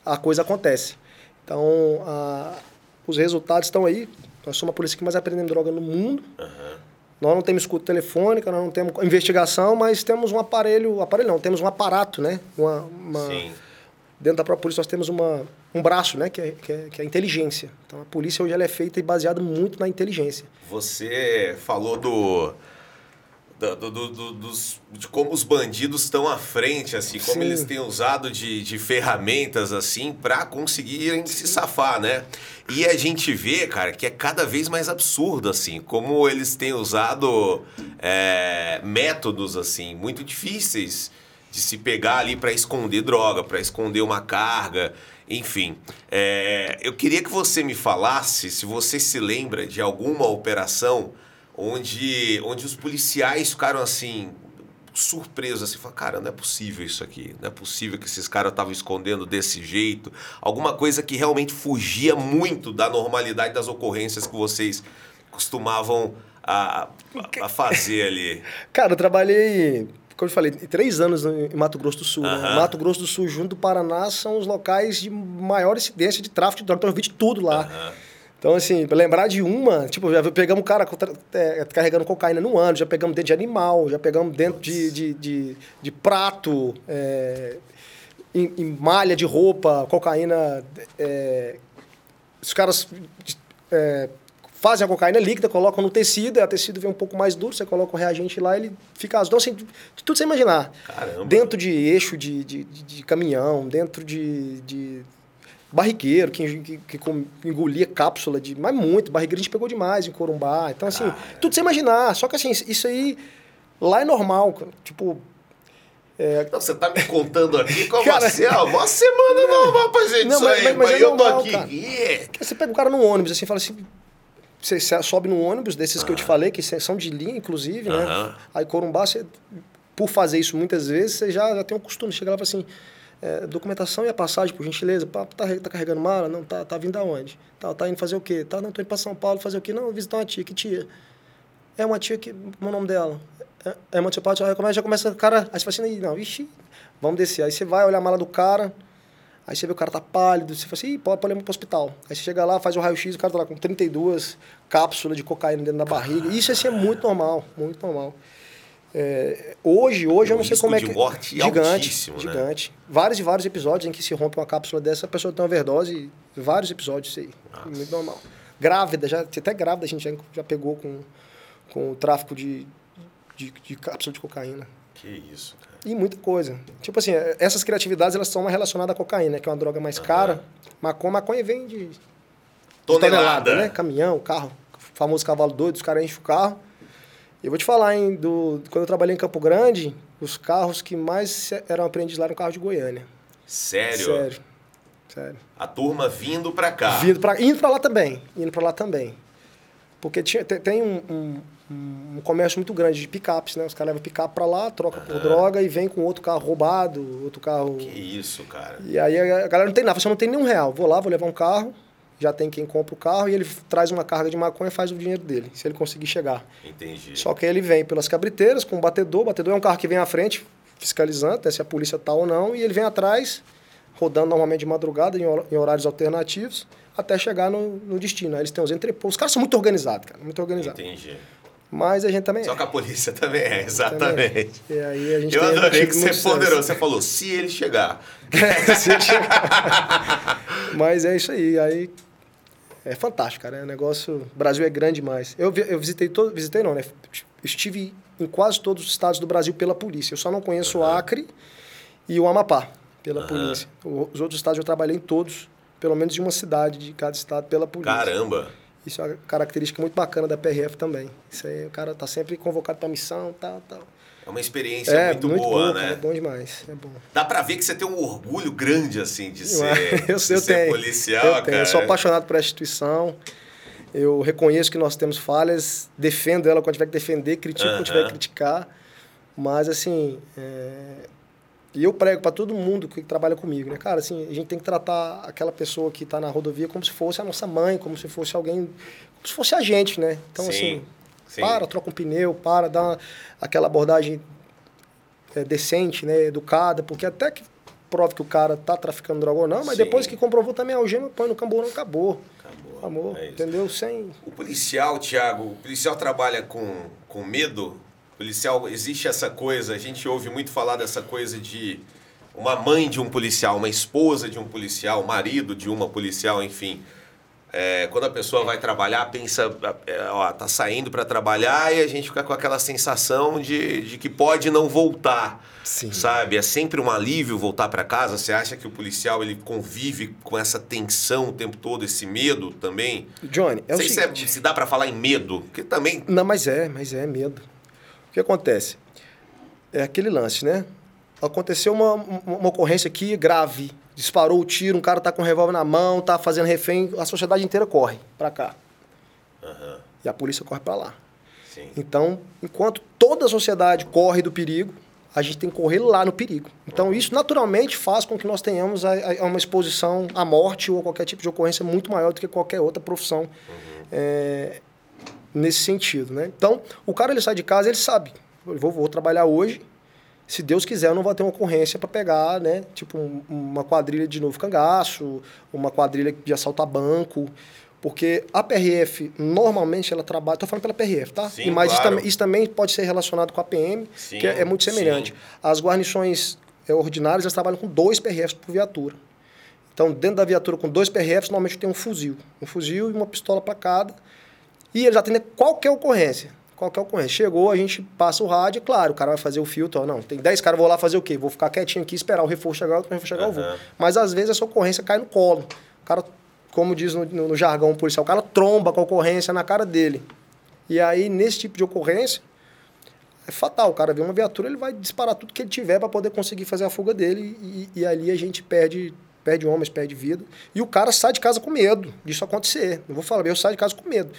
a coisa acontece. Então, a- os resultados estão aí. Nós somos a polícia que mais aprendendo droga no mundo. Aham. Nós não temos escuta telefônica, nós não temos investigação, mas temos um aparelho, aparelho não, temos um aparato, né? Uma, uma- Sim. dentro da própria polícia nós temos uma, um braço, né? Que é, que, é, que é a inteligência. Então a polícia hoje ela é feita e baseada muito na inteligência. Você falou do. Do- do- do- do- dos, de como os bandidos estão à frente, assim, como Sim. eles têm usado de, de ferramentas, assim, para conseguirem se safar, né? E a gente vê, cara, que é cada vez mais absurdo, assim, como eles têm usado é, métodos, assim, muito difíceis de se pegar ali para esconder droga, para esconder uma carga, enfim. É, eu queria que você me falasse se você se lembra de alguma operação onde, onde os policiais ficaram assim surpresos assim, falaram, cara, não é possível isso aqui, não é possível que esses caras estavam escondendo desse jeito, alguma coisa que realmente fugia muito da normalidade das ocorrências que vocês costumavam a, a- fazer ali. <laughs> Cara, eu trabalhei, como eu falei, três anos no- em Mato Grosso do Sul. né? Mato Grosso do Sul junto do Paraná são os locais de maior incidência de tráfico de droga. Então eu vi de tudo lá. Então, assim, pra lembrar de uma, tipo, já pegamos o cara é, carregando cocaína no ano, já pegamos dentro de animal, já pegamos dentro de, de, de, de prato, é, em, em malha de roupa, cocaína. é, os caras é, fazem a cocaína líquida, colocam no tecido, o tecido vem um pouco mais duro, você coloca o reagente lá, ele fica azul. Então, assim, tudo você imaginar. Caramba. Dentro de eixo de, de, de- de caminhão, dentro de, de barrigueiro, que, que, que engolia cápsula de. Mas muito, barrigueiro a gente pegou demais em Corumbá. Então, assim, Cara. tudo você imaginar. Só que assim, isso aí lá é normal. Tipo, Não, você tá me contando aqui como <laughs> Cara- assim, ó, uma semana <laughs> normal pra gente Não, isso mas- aí, mas- mas, mas é eu tô normal, aqui. cara. Yeah. você pega o cara no ônibus, assim, fala assim. Você sobe num ônibus desses que eu te falei, que são de linha, inclusive, né? Aham. Aí Corumbá, você, por fazer isso muitas vezes, você já, já tem um costume. Chega lá e fala assim, é, documentação e a passagem, por gentileza. Pá, tá, carregando mala? Não, tá, tá vindo da onde? Tá, tá indo fazer o quê? Tá, não, tô indo pra São Paulo fazer o quê? Não, visitar uma tia. Que tia? É uma tia que... O nome dela? É, é uma tia Paty. Aí já começa o cara... Aí você fala assim, não, ixi, vamos descer. Aí você vai olhar a mala do cara... Aí você vê o cara tá pálido, você fala assim, pode, pode levar pro hospital. Aí você chega lá, faz o raio-x, o cara tá lá com 32 cápsulas de cocaína dentro da barriga. Isso assim é muito normal, muito normal. É, hoje, hoje eu não sei como é que. morte gigante, altíssimo, né? gigante. Vários e vários episódios em que se rompe uma cápsula dessa, a pessoa tem uma overdose, vários episódios isso aí. Muito normal. Grávida, já, até grávida a gente já, já pegou com, com o tráfico de, de, de cápsula de cocaína. Que isso, cara. E muita coisa. Tipo assim, essas criatividades elas são mais relacionadas à cocaína, que é uma droga mais cara. Maconha, maconha vem de de Tonelada. né? Caminhão, carro, famoso cavalo doido, os caras enchem o carro. Eu vou te falar, hein, do, quando eu trabalhei em Campo Grande, os carros que mais eram apreendidos lá eram carros de Goiânia. Sério? Sério. Sério. A turma vindo pra cá. Vindo pra, indo pra lá também. Indo pra lá também. Porque tinha, tem, tem um, um, um comércio muito grande de picapes, né? Os caras levam picape pra lá, troca por droga e vem com outro carro roubado, outro carro. Que isso, cara. E aí a galera não tem nada, você não tem nenhum real. Vou lá, vou levar um carro, já tem quem compra o carro e ele traz uma carga de maconha e faz o dinheiro dele, se ele conseguir chegar. Entendi. Só que aí ele vem pelas cabriteiras com o batedor, o batedor é um carro que vem à frente, fiscalizando, né, se a polícia tá ou não, e ele vem atrás, rodando normalmente de madrugada, em, hor- em horários alternativos, até chegar no, no destino. Aí eles têm os entrepôs. Os caras são muito organizados, cara, muito organizados. Entendi. Mas a gente também Só é. que a polícia também é, Também é. exatamente. E aí a gente Eu adorei que você ponderou. Você falou, se ele chegar. <laughs> Se ele chegar. <laughs> Mas é isso aí. Aí é fantástico, cara. É um negócio. O Brasil é grande demais. Eu, eu visitei todo. Visitei não, né? Estive em quase todos os estados do Brasil pela polícia. Eu só não conheço o Acre e o Amapá pela polícia. O- Os outros estados eu trabalhei em todos, pelo menos de uma cidade de cada estado pela polícia. Caramba. Isso é uma característica muito bacana da PRF também. Isso aí, o cara tá sempre convocado para missão, tal, tal. É uma experiência muito, boa, cara, né? É bom demais, é bom. Dá pra ver que você tem um orgulho grande, assim, de <laughs> ser, eu, de eu ser tenho. policial, eu cara. tenho. Eu sou apaixonado por essa instituição. Eu reconheço que nós temos falhas, defendo ela quando tiver que defender, critico quando tiver que criticar. Mas, assim, é, e eu prego para todo mundo que trabalha comigo, né? Cara, assim, a gente tem que tratar aquela pessoa que está na rodovia como se fosse a nossa mãe, como se fosse alguém, como se fosse a gente, né? Então, Sim, assim, sim. para, troca um pneu, para, dá aquela abordagem é, decente, né? Educada, porque até que prove que o cara tá traficando droga ou não, mas Sim. depois que comprovou também a algema, põe no camburão, acabou. Acabou. Amor, É entendeu? Sem. O policial, Thiago, o policial trabalha com, com medo? O policial, existe essa coisa, a gente ouve muito falar dessa coisa de uma mãe de um policial, uma esposa de um policial, marido de uma policial, enfim. É, quando a pessoa vai trabalhar, pensa, é, ó, tá saindo para trabalhar e a gente fica com aquela sensação de, de que pode não voltar. Sim. Sabe? É sempre um alívio voltar para casa. Você acha que o policial ele convive com essa tensão o tempo todo, esse medo também? Johnny, é Não o sei se, é- se dá pra falar em medo, porque também. Não, mas é, mas é medo. O que acontece? É aquele lance, né? Aconteceu uma, uma ocorrência aqui grave. Disparou o tiro, um cara tá com um revólver na mão, tá fazendo refém, a sociedade inteira corre pra cá. Aham, E a polícia corre pra lá. sim. Então, enquanto toda a sociedade corre do perigo, a gente tem que correr lá no perigo. Então, isso naturalmente faz com que nós tenhamos a, a- uma exposição à morte ou a qualquer tipo de ocorrência muito maior do que qualquer outra profissão é, nesse sentido. Né? Então, o cara ele sai de casa, ele sabe, eu vou, vou trabalhar hoje, se Deus quiser, eu não vou ter uma ocorrência para pegar, né? Tipo, um- uma quadrilha de novo cangaço, uma quadrilha de assaltar banco. Porque a PRF, normalmente, ela trabalha. Estou falando pela PRF, tá? Sim, E Mas isso, claro. também, isso também pode ser relacionado com a PM, Sim, que é, é muito semelhante. sim. As guarnições é, ordinárias, elas trabalham com dois PRFs por viatura. Então, dentro da viatura com dois PRFs, normalmente tem um fuzil. Um fuzil e uma pistola para cada. E eles atendem qualquer ocorrência. Qualquer ocorrência. Chegou, a gente passa o rádio, claro, o cara vai fazer o filtro. ó, Não, tem 10 caras, vou lá fazer o quê? Vou ficar quietinho aqui, esperar o reforço chegar, o reforço chegar, eu vou. Mas às vezes essa ocorrência cai no colo. O cara, como diz no, no- no jargão policial, o cara tromba com a ocorrência na cara dele. E aí, nesse tipo de ocorrência, é fatal. O cara vê uma viatura, ele vai disparar tudo que ele tiver para poder conseguir fazer a fuga dele. E, e ali a gente perde, perde homens, perde vida. E o cara sai de casa com medo disso acontecer. Não vou falar, eu saio de casa com medo.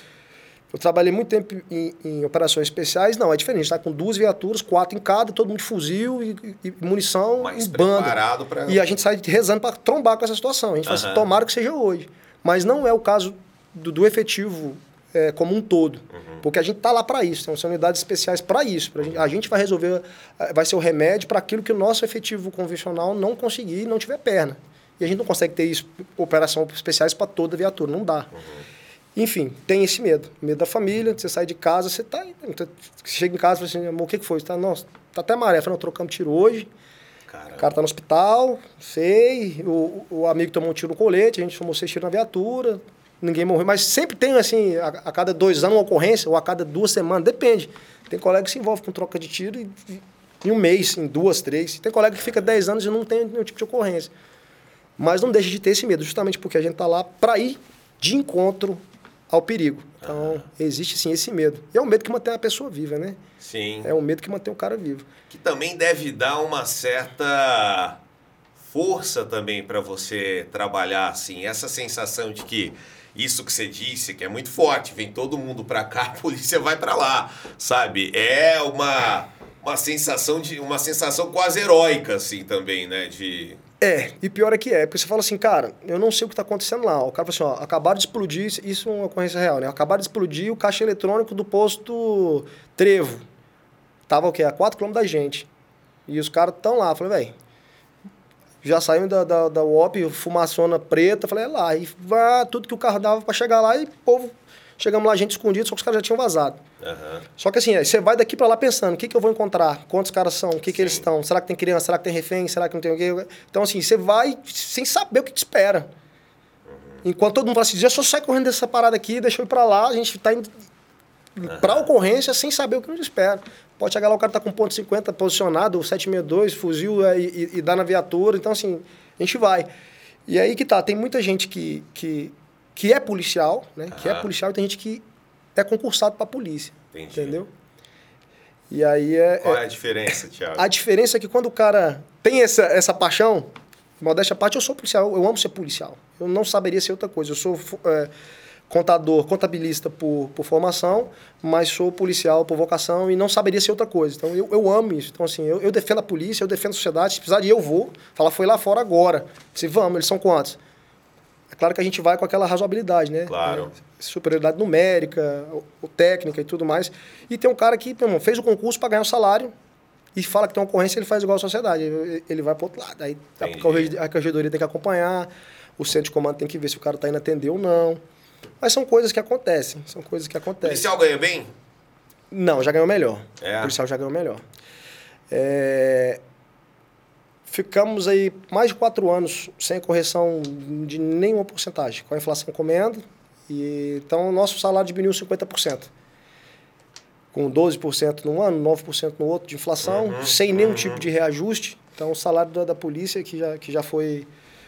Eu trabalhei muito tempo em, em operações especiais, não, é diferente. Está com duas viaturas, quatro em cada, todo mundo de fuzil e, e- munição Mais em banda. pra- E a gente sai rezando para trombar com essa situação. A gente fala Aham. assim, tomara que seja hoje. Mas não é o caso do, do efetivo é, como um todo. Uhum. Porque a gente está lá para isso, então, são unidades especiais para isso. Pra gente, a gente vai resolver, eh, vai ser o remédio para aquilo que o nosso efetivo convencional não conseguir e não tiver perna. E a gente não consegue ter isso, operação especiais para toda viatura, não dá. Enfim, tem esse medo. Medo da família, você sai de casa, você tá. Você chega em casa e fala assim, amor, o que, que foi? Você tá, nossa, tá até maré. Falei, não, trocamos tiro hoje. Cara, O cara tá no hospital, sei. O, o amigo tomou um tiro no colete, a gente tomou seis tiros na viatura, ninguém morreu. Mas sempre tem, assim, a, a cada dois anos uma ocorrência, ou a cada duas semanas, depende. Tem colega que se envolve com troca de tiro e, e- em um mês, em duas, três. Tem colega que fica dez anos e não tem nenhum tipo de ocorrência. Mas não deixa de ter esse medo, justamente porque a gente tá lá para ir de encontro ao perigo. Então, existe sim esse medo. E é um medo que mantém a pessoa viva, né? sim. É um medo que mantém o cara vivo. Que também deve dar uma certa força também para você trabalhar assim, essa sensação de que isso que você disse, que é muito forte, vem todo mundo para cá, <laughs> a polícia vai para lá, sabe? É uma uma sensação de uma sensação quase heróica assim também, né, de É, e pior é que é, porque você fala assim, cara, eu não sei o que está acontecendo lá. O cara fala assim, ó, acabaram de explodir, isso é uma ocorrência real, né? Acabaram de explodir o caixa eletrônico do posto Trevo. Tava o quê? A 4 km da gente. E os caras estão lá. Eu falei, velho, já saímos da, da, da UOP, fumaçona preta. Falei, é lá. E vai tudo que o carro dava para chegar lá e o povo. Chegamos lá, gente escondido, só que os caras já tinham vazado. Aham. Só que assim, você vai daqui para lá pensando, o que, que eu vou encontrar? Quantos caras são? O que, que eles estão? Será que tem criança? Será que tem refém? Será que não tem o quê? Então, assim, você vai sem saber o que te espera. Enquanto todo mundo fala assim, já só sai correndo dessa parada aqui, deixa eu ir para lá, a gente tá indo pra ocorrência sem saber o que nos espera. Pode chegar lá, o cara tá com ponto .50 posicionado, 762, fuzil é, e, e, e dá na viatura. Então, assim, a gente vai. E aí que tá, tem muita gente que, que, que é policial, né? Que é Aham. policial e tem gente que é concursado pra polícia. Entendi. Entendeu? E aí é, Qual é- é a diferença, Thiago? a diferença é que quando o cara tem essa, essa paixão, modéstia à parte, eu sou policial, eu amo ser policial. Eu não saberia ser outra coisa. Eu sou é, contador, contabilista por, por formação, mas sou policial por vocação e não saberia ser outra coisa. Então eu, eu amo isso. Então, assim, eu, eu defendo a polícia, eu defendo a sociedade. Se precisar de eu vou. Falar, foi lá fora agora. Se vamos, eles são quantos? É claro que a gente vai com aquela razoabilidade, né? Claro. É, superioridade numérica, o- o técnica e tudo mais. E tem um cara que, meu irmão, fez o concurso para ganhar o salário e fala que tem uma ocorrência, ele faz igual a sociedade. Ele, vai para outro lado. Aí a, Entendi. correge- a corregedoria tem que acompanhar, o centro de comando tem que ver se o cara está indo atender ou não. Mas são coisas que acontecem. São coisas que O acontecem. policial ganha bem? Não, já ganhou melhor. É? O policial já ganhou melhor. É, Ficamos aí mais de quatro anos sem correção de nenhuma porcentagem, com a inflação comendo. E, então, o nosso salário diminuiu 50%. Com 12% num ano, 9% no outro de inflação, Uhum, sem nenhum tipo de reajuste. Então, o salário da, da polícia, que já, que já foi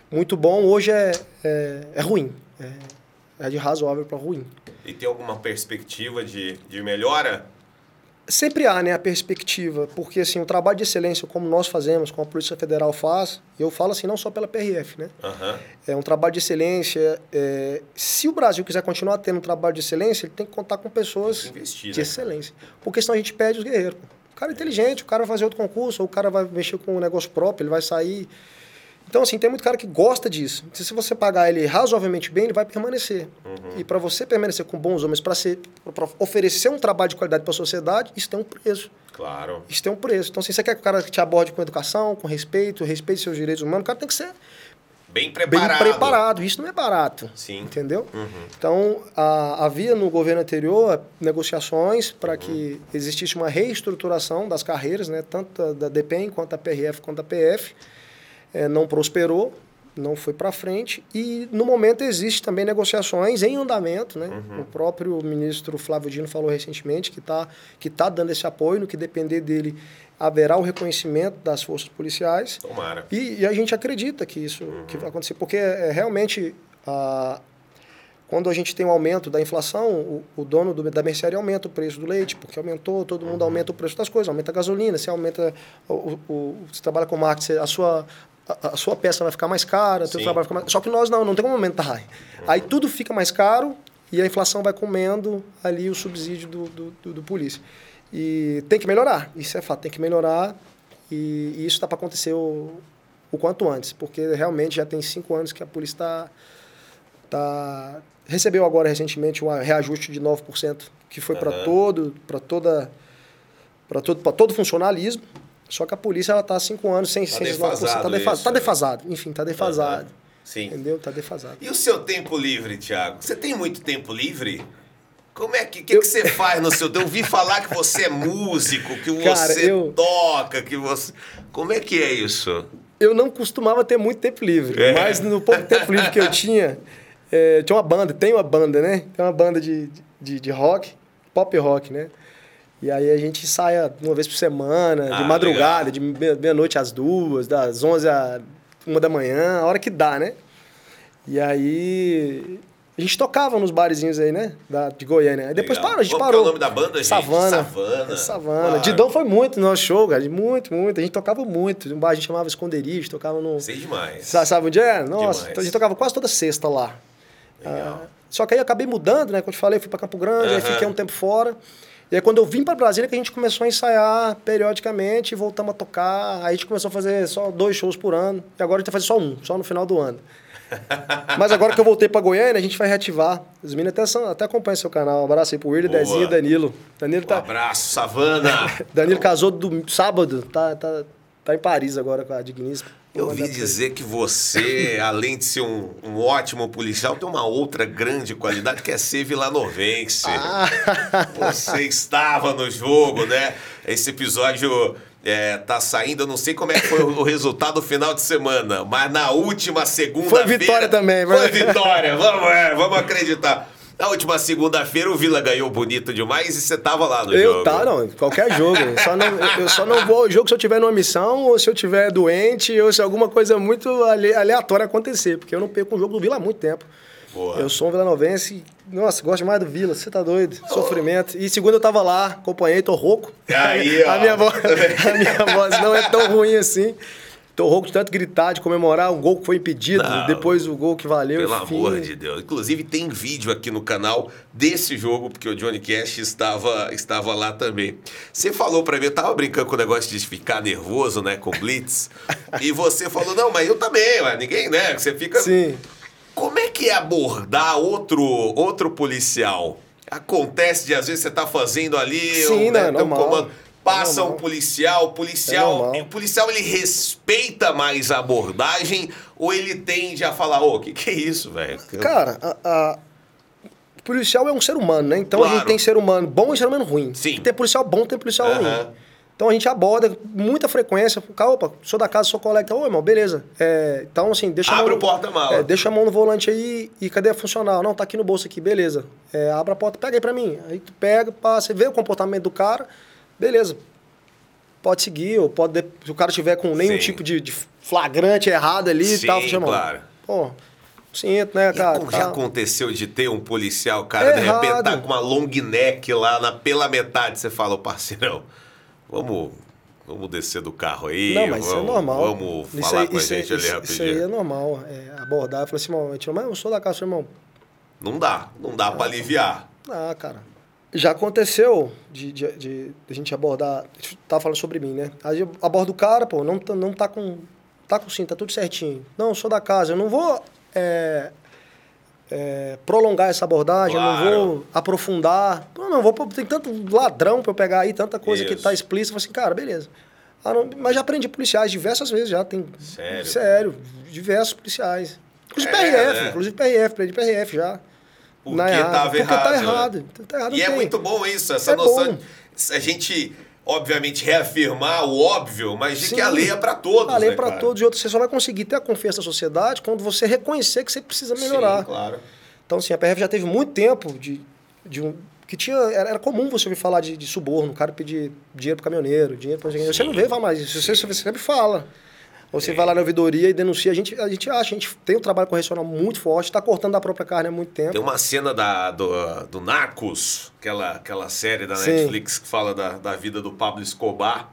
muito bom, hoje é, é, é ruim. É, é de razoável para ruim. E tem alguma perspectiva de, de melhora? Sempre há, né, a perspectiva, porque assim, o trabalho de excelência, como nós fazemos, como a Polícia Federal faz, e eu falo assim, não só pela PRF, né? Aham. É um trabalho de excelência. é, se o Brasil quiser continuar tendo um trabalho de excelência, ele tem que contar com pessoas Investir, de né? excelência. Porque senão a gente perde os guerreiros. O cara é inteligente, o cara vai fazer outro concurso, ou o cara vai mexer com um negócio próprio, ele vai sair. Então, assim, tem muito cara que gosta disso. Se se você pagar ele razoavelmente bem, ele vai permanecer. Uhum. E para você permanecer com bons homens, para oferecer um trabalho de qualidade para a sociedade, isso tem um preço. Claro. Isso tem um preço. Então, se você quer que o cara te aborde com educação, com respeito, respeite seus direitos humanos, o cara tem que ser Bem bem preparado. preparado. Isso não é barato. Sim. Entendeu? Uhum. Então, a- havia no governo anterior negociações para Uhum. que existisse uma reestruturação das carreiras, né, tanto da, da DPEM quanto da PRF quanto da PF. É, não prosperou, não foi para frente. E, no momento, existe também negociações em andamento. Né? Uhum. O próprio ministro Flávio Dino falou recentemente que está que tá dando esse apoio, no que depender dele, haverá o reconhecimento das forças policiais. Tomara. E, e a gente acredita que isso que vai acontecer, porque é, realmente a, quando a gente tem um aumento da inflação, o, o dono do- da mercearia aumenta o preço do leite, porque aumentou, todo mundo aumenta o preço das coisas, aumenta a gasolina, você aumenta, o, o- você trabalha com marketing, a sua, a, a sua peça vai ficar mais cara, o Sim. trabalho vai ficar mais, só que nós não, não tem como aumentar. Aí tudo fica mais caro e a inflação vai comendo ali o subsídio do, do, do, do polícia. E tem que melhorar, isso é fato, tem que melhorar e, e isso está para acontecer o, o quanto antes, porque realmente já tem cinco anos que a polícia está tá, recebeu agora recentemente um reajuste de 9%, que foi para Aham. todo, para toda, para todo, para todo funcionalismo. Só que a polícia ela está há cinco anos sem, Tá sem esses 9%. Está defasado defa isso, tá né? defasado. Enfim, está defasado. Aham. Sim. Entendeu? Está defasado. E o seu tempo livre, Thiago? Você tem muito tempo livre? Como é que, que, que você faz no seu tempo? Eu ouvi falar que você é músico, que Cara, você eu- toca, que você. Como é que é isso? Eu não costumava ter muito tempo livre, É. mas no pouco tempo livre que eu tinha, é, tinha uma banda, tem uma banda, né? Tem uma banda de, de, de rock, pop rock, né? E aí a gente saia uma vez por semana, Ah, de madrugada, de meia- meia-noite às duas, das 11 às uma da manhã, a hora que dá, né? E aí a gente tocava nos barezinhos aí, né? Da, de Goiânia. Aí depois Legal. parou, a gente Qual que é parou. o nome da banda, gente? Savana. Savana. É, Savana. Claro. Didão foi muito no nosso show, cara. Muito, muito. A gente tocava muito. Um bar a gente chamava Esconderijo, tocava no... Sei demais. Sa- Sabe onde é? Nossa, Demais. então a gente tocava quase toda sexta lá. Legal. Ah, só que aí eu acabei mudando, né? Como eu te falei, fui para Campo Grande, aí Aham. fiquei um tempo fora. E aí quando eu vim para Brasília que a gente começou a ensaiar periodicamente, voltamos a tocar. Aí a gente começou a fazer só dois shows por ano. E agora a gente vai fazer só um, só no final do ano. <laughs> Mas agora que eu voltei para Goiânia, a gente vai reativar. Os meninos até, são, até acompanham seu canal. Um abraço aí pro William, Boa. Dezinho e Danilo. Danilo Um tá, abraço, Savana. <laughs> Danilo casou do sábado, tá, tá, tá em Paris agora com a Digníssima. Eu ouvi dizer que você, <laughs> além de ser um, um, ótimo policial, tem uma outra grande qualidade que é ser vilanovense. Ah. Você estava no jogo, né? Esse episódio é, tá saindo, eu não sei como é que foi o resultado do final de semana, mas na última segunda-feira. Foi vitória também, Foi vitória, vamos, é, vamos acreditar. Na última segunda-feira o Vila ganhou bonito demais e você tava lá no eu jogo. Eu tá, não, qualquer jogo. Eu <laughs> só não, eu só não vou ao jogo se eu tiver numa missão, ou se eu tiver doente, ou se alguma coisa muito aleatória acontecer, porque eu não perco um jogo do Vila há muito tempo. Boa. Eu sou um vilanovense, nossa, gosto mais do Vila, você tá doido, oh. sofrimento. E segundo eu tava lá, acompanhei, tô rouco. Aí, <laughs> a, minha voz, <laughs> a minha voz não é tão ruim assim. Tô rouco de tanto gritar, de comemorar um gol que foi impedido, não, depois o gol que valeu. Pelo enfim. amor de Deus. Inclusive tem vídeo aqui no canal desse jogo, porque o Johnny Cash estava, estava lá também. Você falou para mim, eu tava brincando com o negócio de ficar nervoso, né, com Blitz. <laughs> e você falou, não, mas eu também, mas ninguém, né? Você fica. Sim. Como é que é abordar outro, outro policial? Acontece de às vezes você tá fazendo ali, Sim, né, não, é normal. comando passa um policial, o policial, é o policial ele respeita mais a abordagem ou ele tende a falar, ô, oh, que que é isso, velho? Cara, a, a, o policial é um ser humano, né? Então claro. a gente tem ser humano bom e ser humano ruim. Sim. Tem policial bom, tem policial ruim. Então a gente aborda com muita frequência. Opa, sou da casa, sou colega. Ô, irmão, beleza. É, então, assim, deixa Abre o porta-mala. É, deixa a mão no volante aí e cadê a funcional? Não, tá aqui no bolso aqui, beleza. É, abre a porta, pega aí pra mim. Aí tu pega, passa, vê o comportamento do cara beleza. Pode seguir, ou pode. Se o cara tiver com nenhum Sim. tipo de, de, flagrante errado ali e tal, chama. Claro. Pô, sinto, né, cara? Já tá... aconteceu de ter um policial, cara, de repente tá com uma long neck lá na, pela metade, você fala, ô parceirão, vamos. Vamos descer do carro aí. Não, mas vamos, isso é normal. Vamos isso falar aí, com a gente ali rapidinho. Isso aí é normal. É, abordar e falar assim, irmão, mas eu sou da casa, irmão. Não dá, não dá para aliviar. Ah, cara. Já aconteceu de, de, de, a gente abordar. Tava falando sobre mim, né? Aí eu abordo o cara, pô, não, tá, não tá com. Tá com sim, tá tudo certinho. Não, sou da casa, eu não vou é, é, prolongar essa abordagem, claro. eu não vou aprofundar. Não, não, vou, tem tanto ladrão pra eu pegar aí, tanta coisa Isso. que tá explícita. Assim, cara, beleza. Ah, não, mas já aprendi policiais diversas vezes, já tem. Sério? Sério, diversos policiais. Inclusive é, PRF, né? inclusive PRF, aprendi PRF já. Porque estava porque errado. Tá errado. Tá errado e é muito bom isso, essa é noção. Bom. A gente, obviamente, reafirmar o óbvio, mas de Sim. que a lei é para todos. A lei é né, para todos. E outros, você só vai conseguir ter a confiança da sociedade quando você reconhecer que você precisa melhorar. Sim, claro. Então, assim, a PRF já teve muito tempo de, de um. Que tinha, era, comum você ouvir falar de, de suborno, o cara pedir dinheiro pro caminhoneiro, dinheiro para Você não vê falar mais isso, você, você sempre fala. Você vai lá na ouvidoria e denuncia. A gente, a gente acha, a gente tem um trabalho correcional muito forte, está cortando a própria carne há muito tempo. Tem uma cena da, do, do Narcos, aquela, aquela série da Sim. Netflix que fala da, da vida do Pablo Escobar.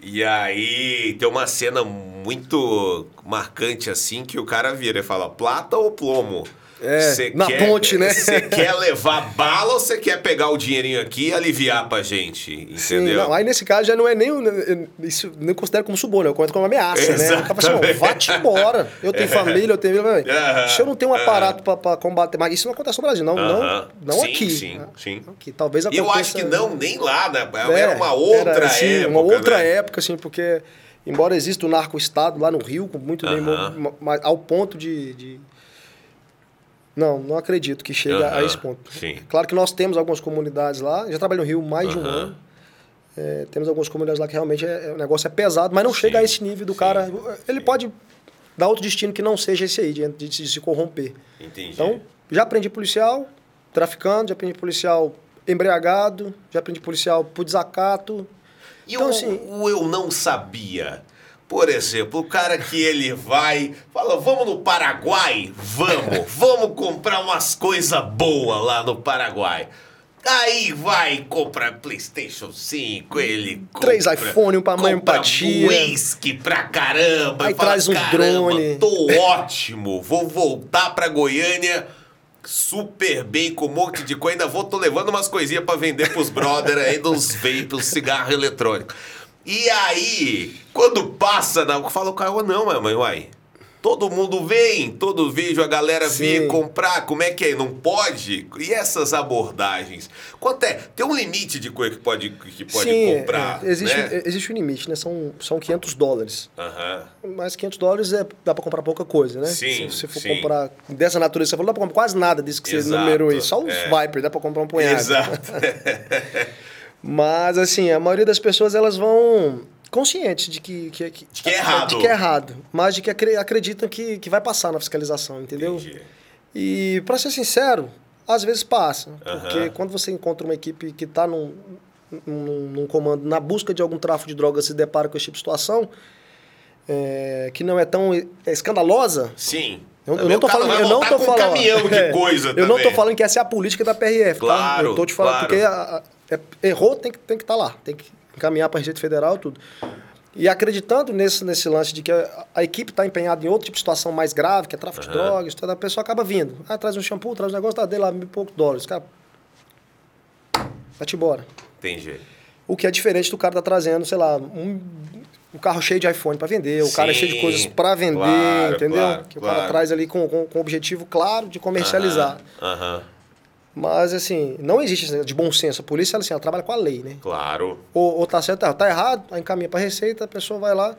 E aí tem uma cena muito marcante assim que o cara vira e fala: plata ou plomo? É, na quer, ponte, né? Você quer levar bala ou você quer pegar o dinheirinho aqui e aliviar pra gente? Entendeu? Sim, não, aí nesse caso já não é nem. Isso nem considero como suborno, eu conto como ameaça, Exatamente. né? O cara fala assim, vá-te embora. Eu tenho <laughs> é. família, eu tenho. Uhum. Se eu não tenho um aparato uhum. pra, combater. Mas isso não acontece no Brasil, não. Uhum. Não, não sim, aqui. Sim, sim. Aqui, talvez aconteça. Eu acho que não, nem lá, né? É, era uma outra era, época. Uma outra né? época, assim, porque. Embora exista o narco-estado lá no Rio, com muito bem, ao ponto de, de não, não acredito que chegue uhum, a esse ponto. Sim. Claro que nós temos algumas comunidades lá, já trabalho no Rio mais uhum. de um ano. É, temos algumas comunidades lá que realmente é, o negócio é pesado, mas não sim, chega a esse nível do sim, cara. Ele pode dar outro destino que não seja esse aí, de, de, de se corromper. Entendi. Então, já aprendi policial traficando, já aprendi policial embriagado, já aprendi policial por desacato. E então, o, assim, o eu não sabia? Por exemplo, o cara que ele vai, fala, vamos no Paraguai? Vamos, <laughs> vamos comprar umas coisas boas lá no Paraguai. Aí vai, compra Playstation 5, ele compra... Três iPhone, um pra mãe, empatia. whisky pra caramba. Aí fala, traz um drone. Tô ótimo, vou voltar pra Goiânia super bem, com um monte de coisa. Ainda vou, tô levando umas coisinhas pra vender pros brother aí, dos vapes, cigarro eletrônico. E aí, quando passa, na, fala o cara, não, mãe, uai. Todo mundo vem, todo vídeo a galera Sim. vir comprar, como é que é? Não pode? E essas abordagens? Quanto é? Tem um limite de coisa que pode, que pode Sim, comprar, é, existe, né? existe um limite, né? São, são 500 dólares. Aham. Mas 500 dólares é, dá pra comprar pouca coisa, né? Sim, Se você for sim. comprar dessa natureza, você falou, dá pra comprar quase nada disso que você Exato, numerou aí. Só os é. Viper, dá pra comprar um punhado. Exato. <laughs> Mas, assim, a maioria das pessoas, elas vão conscientes de que... que, que De que é errado. De que é errado. Mas de que acre- acreditam que, que vai passar na fiscalização, entendeu? Entendi. E, pra ser sincero, às vezes passa. Porque quando você encontra uma equipe que está num, num, num comando na busca de algum tráfico de drogas se depara com esse tipo de situação, é, que não é tão é, escandalosa, Sim. eu, eu não tô falando, vai eu não tô com um falando, caminhão de é, coisa Eu não tô falando que essa é a política da PRF, tá? Claro, Eu tô te falando claro. porque a- é- errou, tem que tem que estar lá, tem que encaminhar para a Receita Federal tudo. E acreditando nesse, nesse lance de que a, a equipe está empenhada em outro tipo de situação mais grave, que é tráfico de drogas, toda a pessoa acaba vindo. Ah, traz um shampoo, traz um negócio, tá dele lá, mil e poucos dólares. Cara, vai-te embora. Entendi. O que é diferente do cara tá trazendo, sei lá, um, um carro cheio de iPhone para vender, o cara é cheio de Sim, coisas para vender, claro, entendeu? claro, que o claro. cara traz ali com, com, com o objetivo claro de comercializar. Aham, aham. Mas, assim, não existe de bom senso. A polícia, ela, assim, ela trabalha com a lei, né? Claro. Ou, ou tá certo, tá, tá errado, aí encaminha para receita, a pessoa vai lá.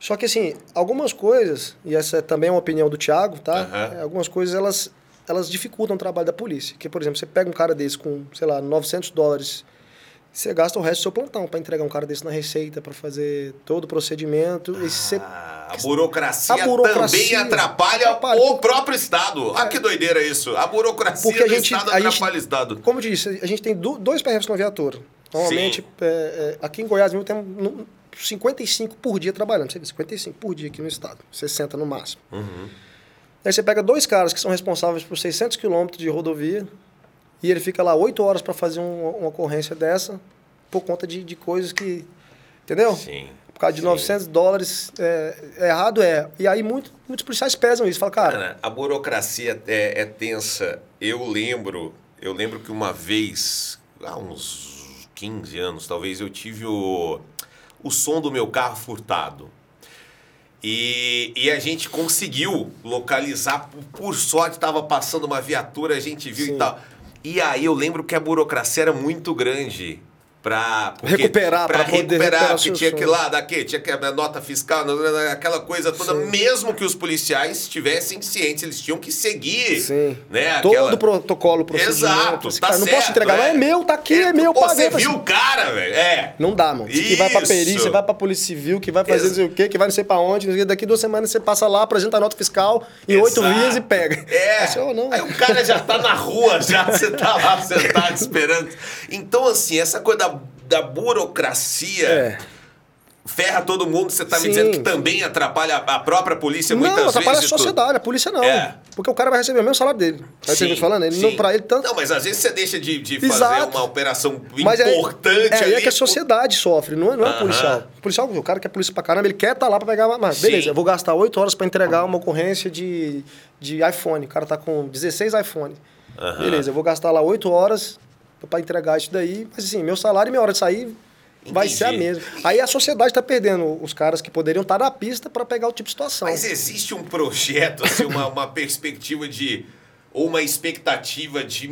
Só que, assim, algumas coisas, e essa é também uma opinião do Thiago, tá? É, algumas coisas, elas, elas dificultam o trabalho da polícia. Que, por exemplo, você pega um cara desse com, sei lá, 900 dólares, você gasta o resto do seu plantão para entregar um cara desse na receita, para fazer todo o procedimento. e Ah, a burocracia, A burocracia também atrapalha, atrapalha. o próprio Estado. Ah, que doideira isso. A burocracia Porque a do gente- Estado a gente- atrapalha o Estado. Como eu disse, a gente tem dois PRFs na viatura. Normalmente, é, é, aqui em Goiás mesmo temos no- 55 por dia trabalhando. Você vê, 55 por dia aqui no estado. 60 no máximo. Uhum. Aí você pega dois caras que são responsáveis por 600 quilômetros de rodovia e ele fica lá 8 horas para fazer um- uma ocorrência dessa por conta de, de coisas que... Entendeu? Sim. Por causa de sim. 900 dólares, é, é errado é. E aí muito, muitos policiais pesam isso. Fala, cara, Cara, a burocracia é, é tensa. Eu lembro, eu lembro que uma vez, há uns 15 anos, talvez, eu tive o, o som do meu carro furtado. E, e a gente conseguiu localizar, por, sorte estava passando uma viatura, a gente viu e Sim. tal. E aí eu lembro que a burocracia era muito grande. Porque- Recuperar, pra poder recuperar, porque seu tinha que ir lá, daqui, tinha que a nota fiscal, aquela coisa toda, Sim. mesmo que os policiais estivessem cientes, eles tinham que seguir. Sim. Né? Todo Aquela- o protocolo, procedimento. Exato, tá cara, não certo, posso entregar, não é meu, tá aqui, é, meu, Pô, paguei. Você viu o cara, velho? É. Não dá, mano. Diz que vai Isso. perícia, vai pra polícia civil, que vai fazer Ex- não sei o quê, que vai não sei pra onde. não sei. Daqui duas semanas você passa lá, apresenta a nota fiscal em oito dias e pega. É. <laughs> "Oh, não. Aí o cara já tá na rua, já você tá lá sentado esperando. Então, assim, essa coisa da, da burocracia É. ferra todo mundo. Você tá me dizendo que também atrapalha a própria polícia muitas não, atrapalha a vezes. tudo. sociedade, a polícia não. É. Porque o cara vai receber o mesmo salário dele. Aí você falando, ele sim. não, pra ele tanto. Não, mas às vezes você deixa de, de fazer uma operação Mas é, importante é, aí ali. é que a sociedade sofre, não é, não é o Aham. policial. O policial, o cara que é polícia pra caramba, ele quer estar lá pra pegar. Mas Sim. beleza, eu vou gastar oito horas pra entregar uma ocorrência de, de iPhone. O cara tá com 16 iPhone. Aham. Beleza, eu vou gastar lá oito horas pra entregar isso daí. Mas assim, meu salário e minha hora de sair vai ser a Entendi. mesma. Aí a sociedade tá perdendo os caras que poderiam estar na pista pra pegar o tipo de situação. Mas existe um projeto, assim, uma, uma perspectiva de. Ou uma expectativa de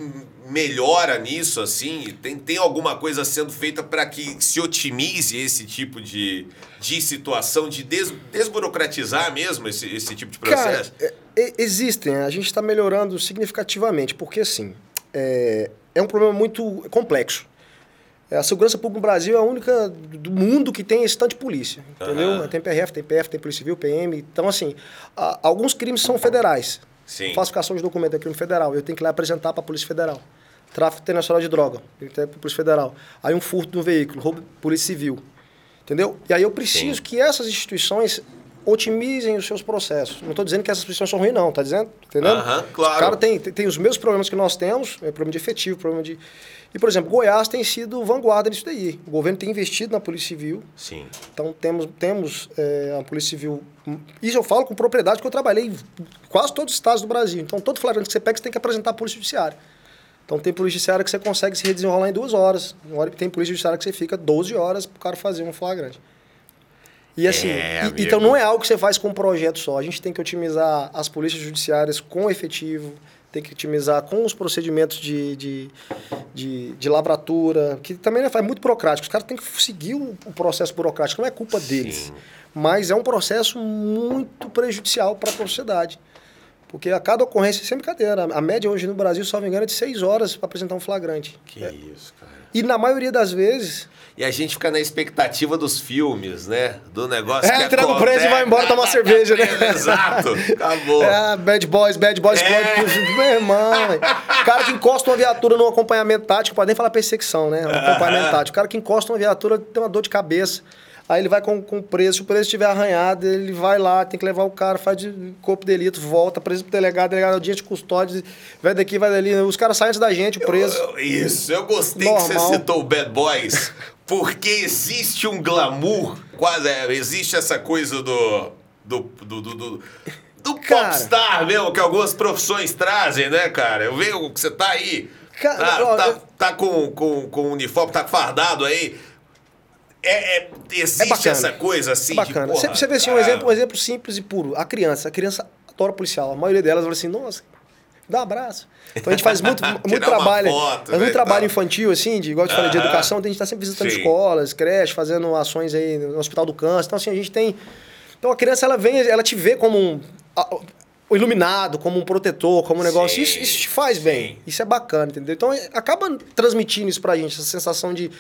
melhora nisso, assim? Tem, tem alguma coisa sendo feita para que se otimize esse tipo de, de situação, de des, desburocratizar mesmo esse, esse tipo de processo? Cara, é- é- existem, a gente está melhorando significativamente, porque assim, é, é um problema muito complexo. É, A segurança pública no Brasil é a única do mundo que tem esse tanto de polícia, entendeu? Aham. Tem PRF, tem PF, tem Polícia Civil, PM. Então, assim, a- alguns crimes são federais. Sim. Falsificação de documento é crime federal. Eu tenho que ir lá apresentar para a Polícia Federal. Tráfico internacional de droga, eu tenho para a Polícia Federal. Aí um furto de um veículo, roubo Polícia Civil. Entendeu? E aí eu preciso Sim. que essas instituições otimizem os seus processos. Não estou dizendo que essas instituições são ruins, não, tá dizendo? Entendeu? Aham, claro. O cara tem, tem, os mesmos problemas que nós temos, é problema de efetivo, problema de. E, por exemplo, Goiás tem sido vanguarda nisso daí. O governo tem investido na Polícia Civil. Sim. Então temos, temos é, a Polícia Civil. Isso eu falo com propriedade, porque eu trabalhei em quase todos os estados do Brasil. Então, todo flagrante que você pega, você tem que apresentar a Polícia Judiciária. Então tem polícia judiciária que você consegue se desenrolar em duas horas. Tem hora que Tem polícia judiciária que você fica 12 horas para o cara fazer um flagrante. E assim, É, e- então não é algo que você faz com um projeto só. A gente tem que otimizar as polícias judiciárias com efetivo, tem que otimizar com os procedimentos de, de, de, de lavratura, que também é muito burocrático. Os caras têm que seguir o, o processo burocrático, não é culpa deles. Mas é um processo muito prejudicial para a sociedade. Porque a cada ocorrência, sem brincadeira, a média hoje no Brasil, só me engano, é de seis horas para apresentar um flagrante. Que isso, cara. E na maioria das vezes, E a gente fica na expectativa dos filmes, né? Do negócio É, que entrega o acontece. preso e vai embora tomar cerveja, né? <laughs> Exato, acabou. É, bad boys, bad boys, É. meu irmão. O cara que encosta uma viatura num acompanhamento tático, pode nem falar perseguição, né? Um acompanhamento tático. O cara que encosta uma viatura tem uma dor de cabeça. Aí ele vai com, com o preso, se o preso estiver arranhado, ele vai lá, tem que levar o cara, faz de corpo de delito, volta, preso pro delegado, delegado audiência de custódia, vai daqui, vai dali. Os caras saem antes da gente, o preso. Eu- eu- isso, eu gostei que Normal. você citou o Bad Boys, porque existe um glamour, quase, é, existe essa coisa do. do. do. do, do do Cara. popstar mesmo, que algumas profissões trazem, né, cara? Eu vejo que você tá aí. Cara, tá, ó, tá, eu- tá com, com, com uniforme, tá fardado aí. É, é- existe É essa coisa assim É bacana. de. Você, porra, você vê assim, um cara, exemplo, um exemplo simples e puro. A criança. A criança adora policial. A maioria delas fala assim, nossa, dá um abraço. Então a gente faz muito, <laughs> muito trabalho. foto, faz né, muito e trabalho tal. infantil, assim, de, igual eu te falei, de educação. Então a gente está sempre visitando Sim. escolas, creches, fazendo ações aí no Hospital do Câncer. Então, assim, a gente tem. Então a criança, ela vem, ela te vê como um. iluminado, como um protetor, como um negócio. Sim. Isso, isso te faz bem. Sim. Isso é bacana, entendeu? Então é- acaba transmitindo isso pra gente, essa sensação de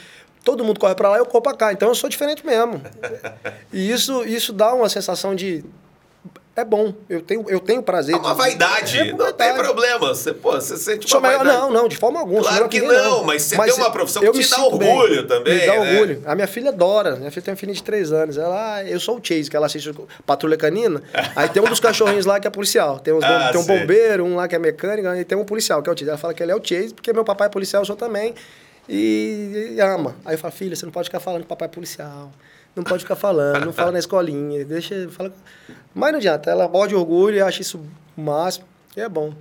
todo mundo corre pra lá e eu corro pra cá. Então eu sou diferente mesmo. <laughs> e isso, isso dá uma sensação de. É bom, eu tenho, eu tenho prazer. É uma de- vaidade, É não tem problema. Você, pô, você sente uma melhor, vaidade. não, não, de forma alguma. Claro que ninguém, não, mas você tem uma profissão que eu te me dá sinto bem. orgulho também, Me dá né? orgulho. A minha filha adora. Minha filha tem uma filha de três anos. Ela, ah, eu sou o Chase, que ela assiste Patrulha Canina. Aí tem um dos cachorrinhos lá que é policial. Tem, uns, <laughs> Ah, tem um bombeiro, um lá que é mecânico, e tem um policial, que é o Chase. Ela fala que ele é o Chase, porque meu papai é policial, eu sou também. E, e ama. Aí eu falo, filha, você não pode ficar falando papai é policial. Não pode ficar falando, não fala na escolinha, deixa. Fala... Mas não adianta, ela morde orgulho acha isso o máximo. E é bom.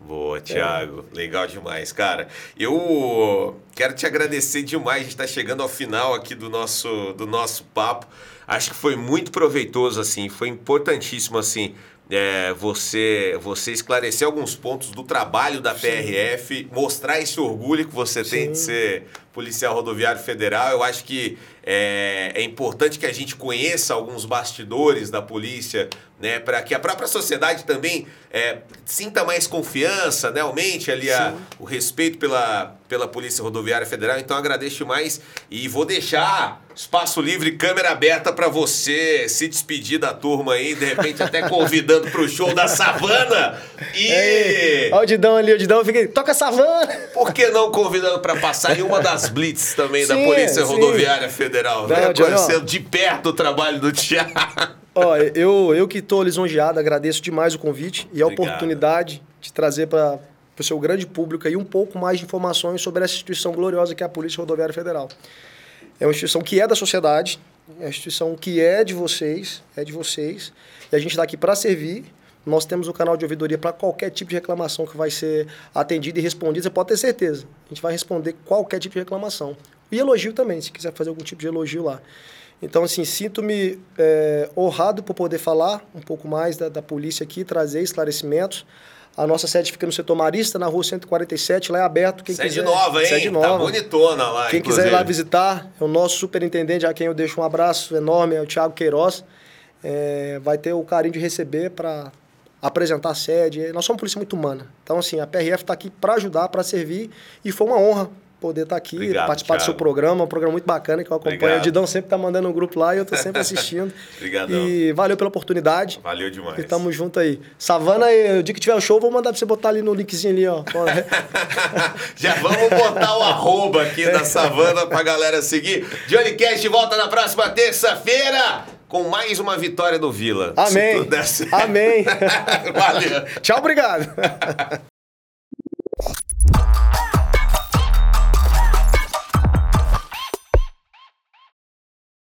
Boa, Thiago. Legal demais, cara. Eu quero te agradecer demais. Está chegando ao final aqui do nosso, do nosso papo. Acho que foi muito proveitoso, assim. Foi importantíssimo, assim, é, você, você esclarecer alguns pontos do trabalho da PRF, mostrar esse orgulho que você tem de ser policial rodoviário federal. Eu acho que é, é importante que a gente conheça alguns bastidores da polícia, né, para que a própria sociedade também é, sinta mais confiança, né, aumente ali a, o respeito pela, pela Polícia Rodoviária Federal. Então agradeço mais e vou deixar espaço livre, câmera aberta para você se despedir da turma aí, de repente até convidando para o show da Savana e Olha o Didão ali, o Didão fica, toca savana! por que não convidando para passar em uma das blitz também da Sim, Polícia sim. Rodoviária Federal, né? Não, ó. Conhecendo de perto o trabalho do Thiago. Ó, eu, eu que estou lisonjeado, agradeço demais o convite e a Obrigado. oportunidade de trazer para o seu grande público aí um pouco mais de informações sobre essa instituição gloriosa que é a Polícia Rodoviária Federal. É uma instituição que é da sociedade, é uma instituição que é de vocês, é de vocês, e a gente está aqui para servir. Nós temos o canal de ouvidoria para qualquer tipo de reclamação que vai ser atendida e respondida, você pode ter certeza. A gente vai responder qualquer tipo de reclamação. E elogio também, se quiser fazer algum tipo de elogio lá. Então, assim, sinto-me é, honrado por poder falar um pouco mais da, da polícia aqui, trazer esclarecimentos. A nossa sede fica no setor Marista, na rua 147, lá é aberto. Quem Sede quiser, nova, hein? Sede Tá nova. bonitona lá, Quem inclusive. quiser ir lá visitar, é o nosso superintendente, a quem eu deixo um abraço enorme, é o Thiago Queiroz. É, vai ter o carinho de receber para apresentar a sede. Nós somos uma polícia muito humana. Então, assim, a PRF está aqui para ajudar, para servir, e foi uma honra poder estar aqui, Obrigado, participar do seu Thiago. programa, um programa muito bacana que eu acompanho. Obrigado. O Didão sempre tá mandando um grupo lá e eu tô sempre <laughs> assistindo. Obrigadão. E valeu pela oportunidade. Valeu demais. E tamo junto aí. Savana, o dia que tiver o show, vou mandar pra você botar ali no linkzinho ali, ó. <laughs> Já vamos botar o arroba aqui da Savana pra galera seguir. Johnny Cash volta na próxima terça-feira com mais uma vitória do Vila. Amém. Amém. <laughs> Valeu. Tchau, obrigado. <laughs>